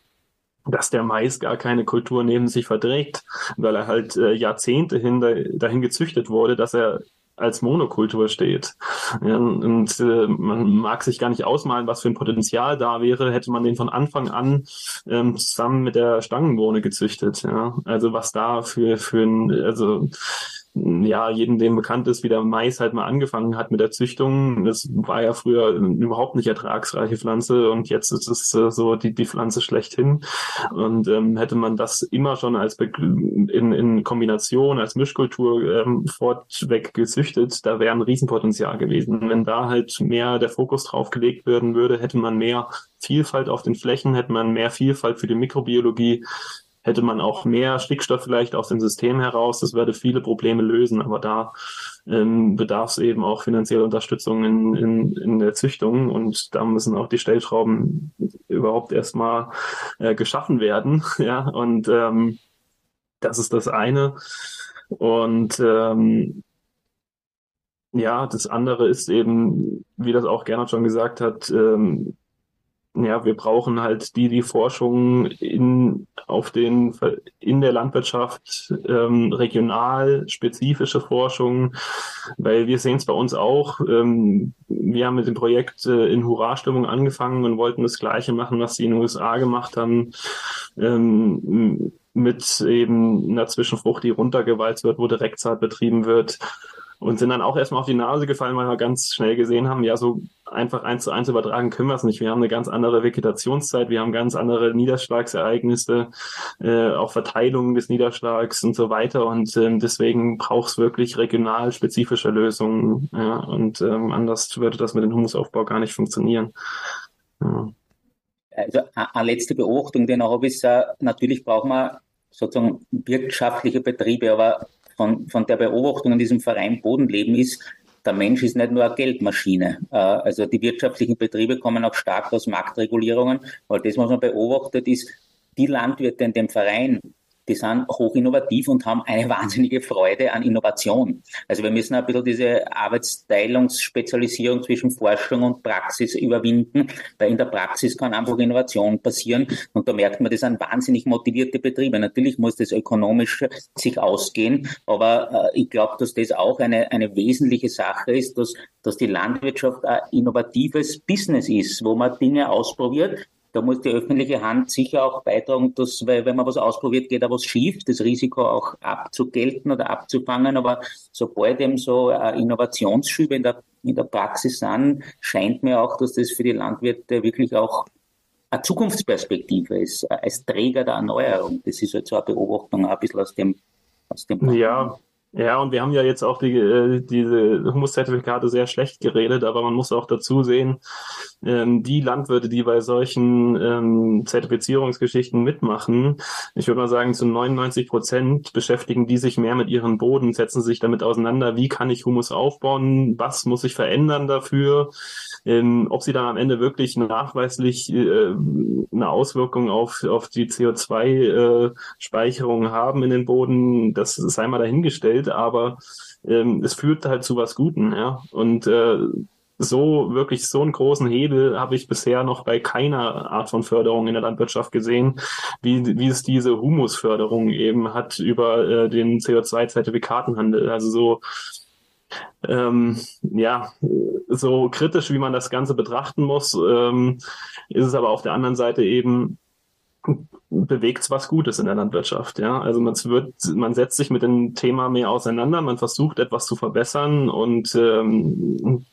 dass der Mais gar keine Kultur neben sich verträgt, weil er halt äh, Jahrzehnte hin dahin gezüchtet wurde, dass er als Monokultur steht. Ja, und äh, man mag sich gar nicht ausmalen, was für ein Potenzial da wäre, hätte man den von Anfang an ähm, zusammen mit der Stangenbohne gezüchtet. Ja? Also was da für, für ein, also ja, jedem, dem bekannt ist, wie der Mais halt mal angefangen hat mit der Züchtung. Das war ja früher überhaupt nicht ertragsreiche Pflanze und jetzt ist es äh, so die, die Pflanze schlechthin. Und ähm, hätte man das immer schon als Be in, in Kombination, als Mischkultur ähm, fortweg gezüchtet, da wäre ein Riesenpotenzial gewesen. Wenn da halt mehr der Fokus drauf gelegt werden würde, hätte man mehr Vielfalt auf den Flächen, hätte man mehr Vielfalt für die Mikrobiologie, hätte man auch mehr Stickstoff vielleicht aus dem System heraus. Das würde viele Probleme lösen, aber da ähm, bedarf es eben auch finanzielle Unterstützung in, in, in der Züchtung und da müssen auch die Stellschrauben überhaupt erstmal äh, geschaffen werden. ja, und ähm, das ist das eine. Und ähm, ja, das andere ist eben, wie das auch Gernot schon gesagt hat, ähm, ja, wir brauchen halt die, die Forschung in, auf den, in der Landwirtschaft, ähm, regional spezifische Forschung, weil wir sehen es bei uns auch. Ähm, wir haben mit dem Projekt äh, in Hurra-Stimmung angefangen und wollten das Gleiche machen, was die in den USA gemacht haben, ähm, mit eben einer Zwischenfrucht, die runtergewalzt wird, wo Direktsaat betrieben wird und sind dann auch erstmal auf die Nase gefallen, weil wir ganz schnell gesehen haben, ja, so einfach eins zu eins übertragen können wir es nicht. Wir haben eine ganz andere Vegetationszeit, wir haben ganz andere Niederschlagsereignisse, äh, auch Verteilungen des Niederschlags und so weiter. Und ähm, deswegen braucht es wirklich regional spezifische Lösungen. Ja, und ähm, anders würde das mit dem Humusaufbau gar nicht funktionieren. Ja. Also eine letzte Beobachtung, noch habe, ist, äh, natürlich brauchen wir sozusagen wirtschaftliche Betriebe, aber von, von der Beobachtung in diesem Verein Bodenleben ist, der Mensch ist nicht nur eine Geldmaschine. Äh, also die wirtschaftlichen Betriebe kommen auch stark aus Marktregulierungen, weil das, was man beobachtet, ist, die Landwirte in dem Verein, die sind hoch innovativ und haben eine wahnsinnige Freude an Innovation. Also wir müssen ein bisschen diese Arbeitsteilungsspezialisierung zwischen Forschung und Praxis überwinden, weil in der Praxis kann einfach Innovation passieren und da merkt man, das sind wahnsinnig motivierte Betriebe. Natürlich muss das ökonomisch sich ausgehen, aber äh, ich glaube, dass das auch eine, eine wesentliche Sache ist, dass, dass die Landwirtschaft ein innovatives Business ist, wo man Dinge ausprobiert, da muss die öffentliche Hand sicher auch beitragen, dass, weil wenn man was ausprobiert, geht da was schief, das Risiko auch abzugelten oder abzufangen. Aber sobald eben so Innovationsschübe in der, in der Praxis sind, scheint mir auch, dass das für die Landwirte wirklich auch eine Zukunftsperspektive ist, als Träger der Erneuerung. Das ist halt so eine Beobachtung ein bisschen aus dem, aus dem Ja, ja, und wir haben ja jetzt auch die, äh, diese Humuszertifikate sehr schlecht geredet, aber man muss auch dazu sehen, ähm, die Landwirte, die bei solchen ähm, Zertifizierungsgeschichten mitmachen, ich würde mal sagen, zu 99 Prozent beschäftigen die sich mehr mit ihren Boden, setzen sich damit auseinander, wie kann ich Humus aufbauen, was muss ich verändern dafür, ähm, ob sie dann am Ende wirklich nachweislich äh, eine Auswirkung auf, auf die CO2-Speicherung äh, haben in den Boden, das sei mal dahingestellt, aber ähm, es führt halt zu was Guten, ja. Und äh, so wirklich so einen großen Hebel habe ich bisher noch bei keiner Art von Förderung in der Landwirtschaft gesehen, wie, wie es diese Humusförderung eben hat über äh, den CO2-Zertifikatenhandel. Also so ähm, ja, so kritisch, wie man das Ganze betrachten muss, ähm, ist es aber auf der anderen Seite eben bewegt was Gutes in der Landwirtschaft. Ja, also man wird, man setzt sich mit dem Thema mehr auseinander, man versucht etwas zu verbessern und ähm,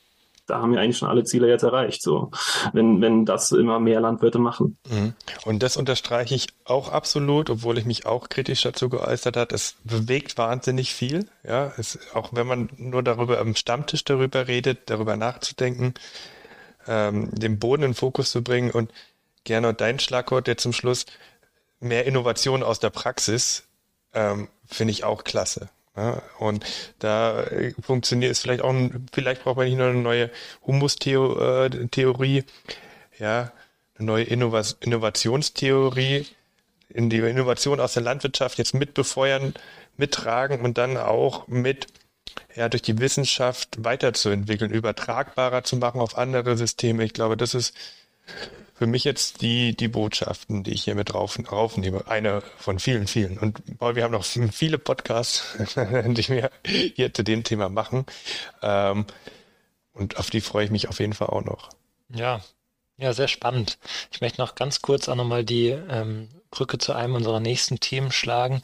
da haben wir eigentlich schon alle Ziele jetzt erreicht, so, wenn, wenn das immer mehr Landwirte machen. Mhm. Und das unterstreiche ich auch absolut, obwohl ich mich auch kritisch dazu geäußert hat. Es bewegt wahnsinnig viel, ja, es, auch wenn man nur darüber am Stammtisch darüber redet, darüber nachzudenken, ähm, den Boden in den Fokus zu bringen und gerne dein Schlagwort jetzt zum Schluss, mehr Innovation aus der Praxis, ähm, finde ich auch klasse. Ja, und da äh, funktioniert es vielleicht auch, vielleicht braucht man nicht nur eine neue Humus-Theorie, ja, eine neue Innova Innovationstheorie, in die Innovation aus der Landwirtschaft jetzt mitbefeuern, mittragen und dann auch mit ja, durch die Wissenschaft weiterzuentwickeln, übertragbarer zu machen auf andere Systeme. Ich glaube, das ist für mich jetzt die, die Botschaften, die ich hier mit drauf, raufnehme. Eine von vielen, vielen. Und Paul, wir haben noch viele Podcasts, die wir hier zu dem Thema machen. Ähm, und auf die freue ich mich auf jeden Fall auch noch. Ja, ja, sehr spannend. Ich möchte noch ganz kurz auch nochmal die ähm, Brücke zu einem unserer nächsten Themen schlagen.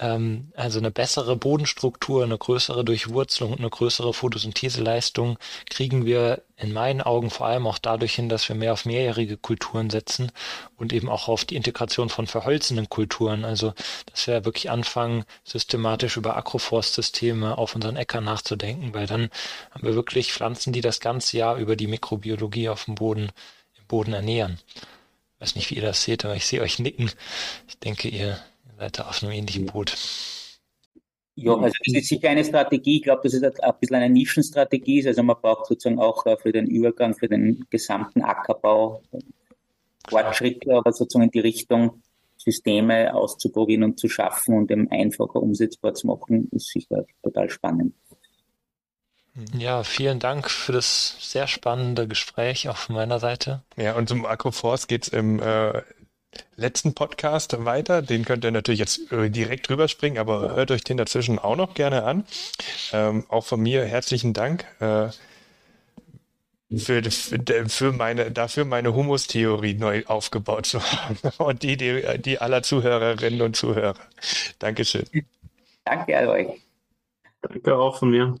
Ähm, also eine bessere Bodenstruktur, eine größere Durchwurzelung und eine größere Photosyntheseleistung kriegen wir in meinen Augen vor allem auch dadurch hin, dass wir mehr auf mehrjährige Kulturen setzen und eben auch auf die Integration von verholzenden Kulturen. Also, dass wir wirklich anfangen, systematisch über Agroforstsysteme auf unseren Äckern nachzudenken, weil dann haben wir wirklich Pflanzen, die das ganze Jahr über die Mikrobiologie auf dem Boden, im Boden ernähren. Ich weiß nicht, wie ihr das seht, aber ich sehe euch nicken. Ich denke, ihr seid da auf einem ähnlichen Boot. Ja, also das ist sicher eine Strategie. Ich glaube, dass es ein bisschen eine Nischenstrategie ist. Also man braucht sozusagen auch äh, für den Übergang, für den gesamten Ackerbau Fortschritte, aber sozusagen in die Richtung Systeme auszuprobieren und zu schaffen und eben einfacher umsetzbar zu machen, ist sicher total spannend. Ja, vielen Dank für das sehr spannende Gespräch auch von meiner Seite. Ja, und zum Agroforce geht's im äh, letzten Podcast weiter. Den könnt ihr natürlich jetzt äh, direkt rüberspringen, aber hört euch den dazwischen auch noch gerne an. Ähm, auch von mir herzlichen Dank. Äh, für, für, meine, dafür meine Humus-Theorie neu aufgebaut zu haben und die, die, die aller Zuhörerinnen und Zuhörer. Dankeschön. Danke an euch. Danke auch von mir.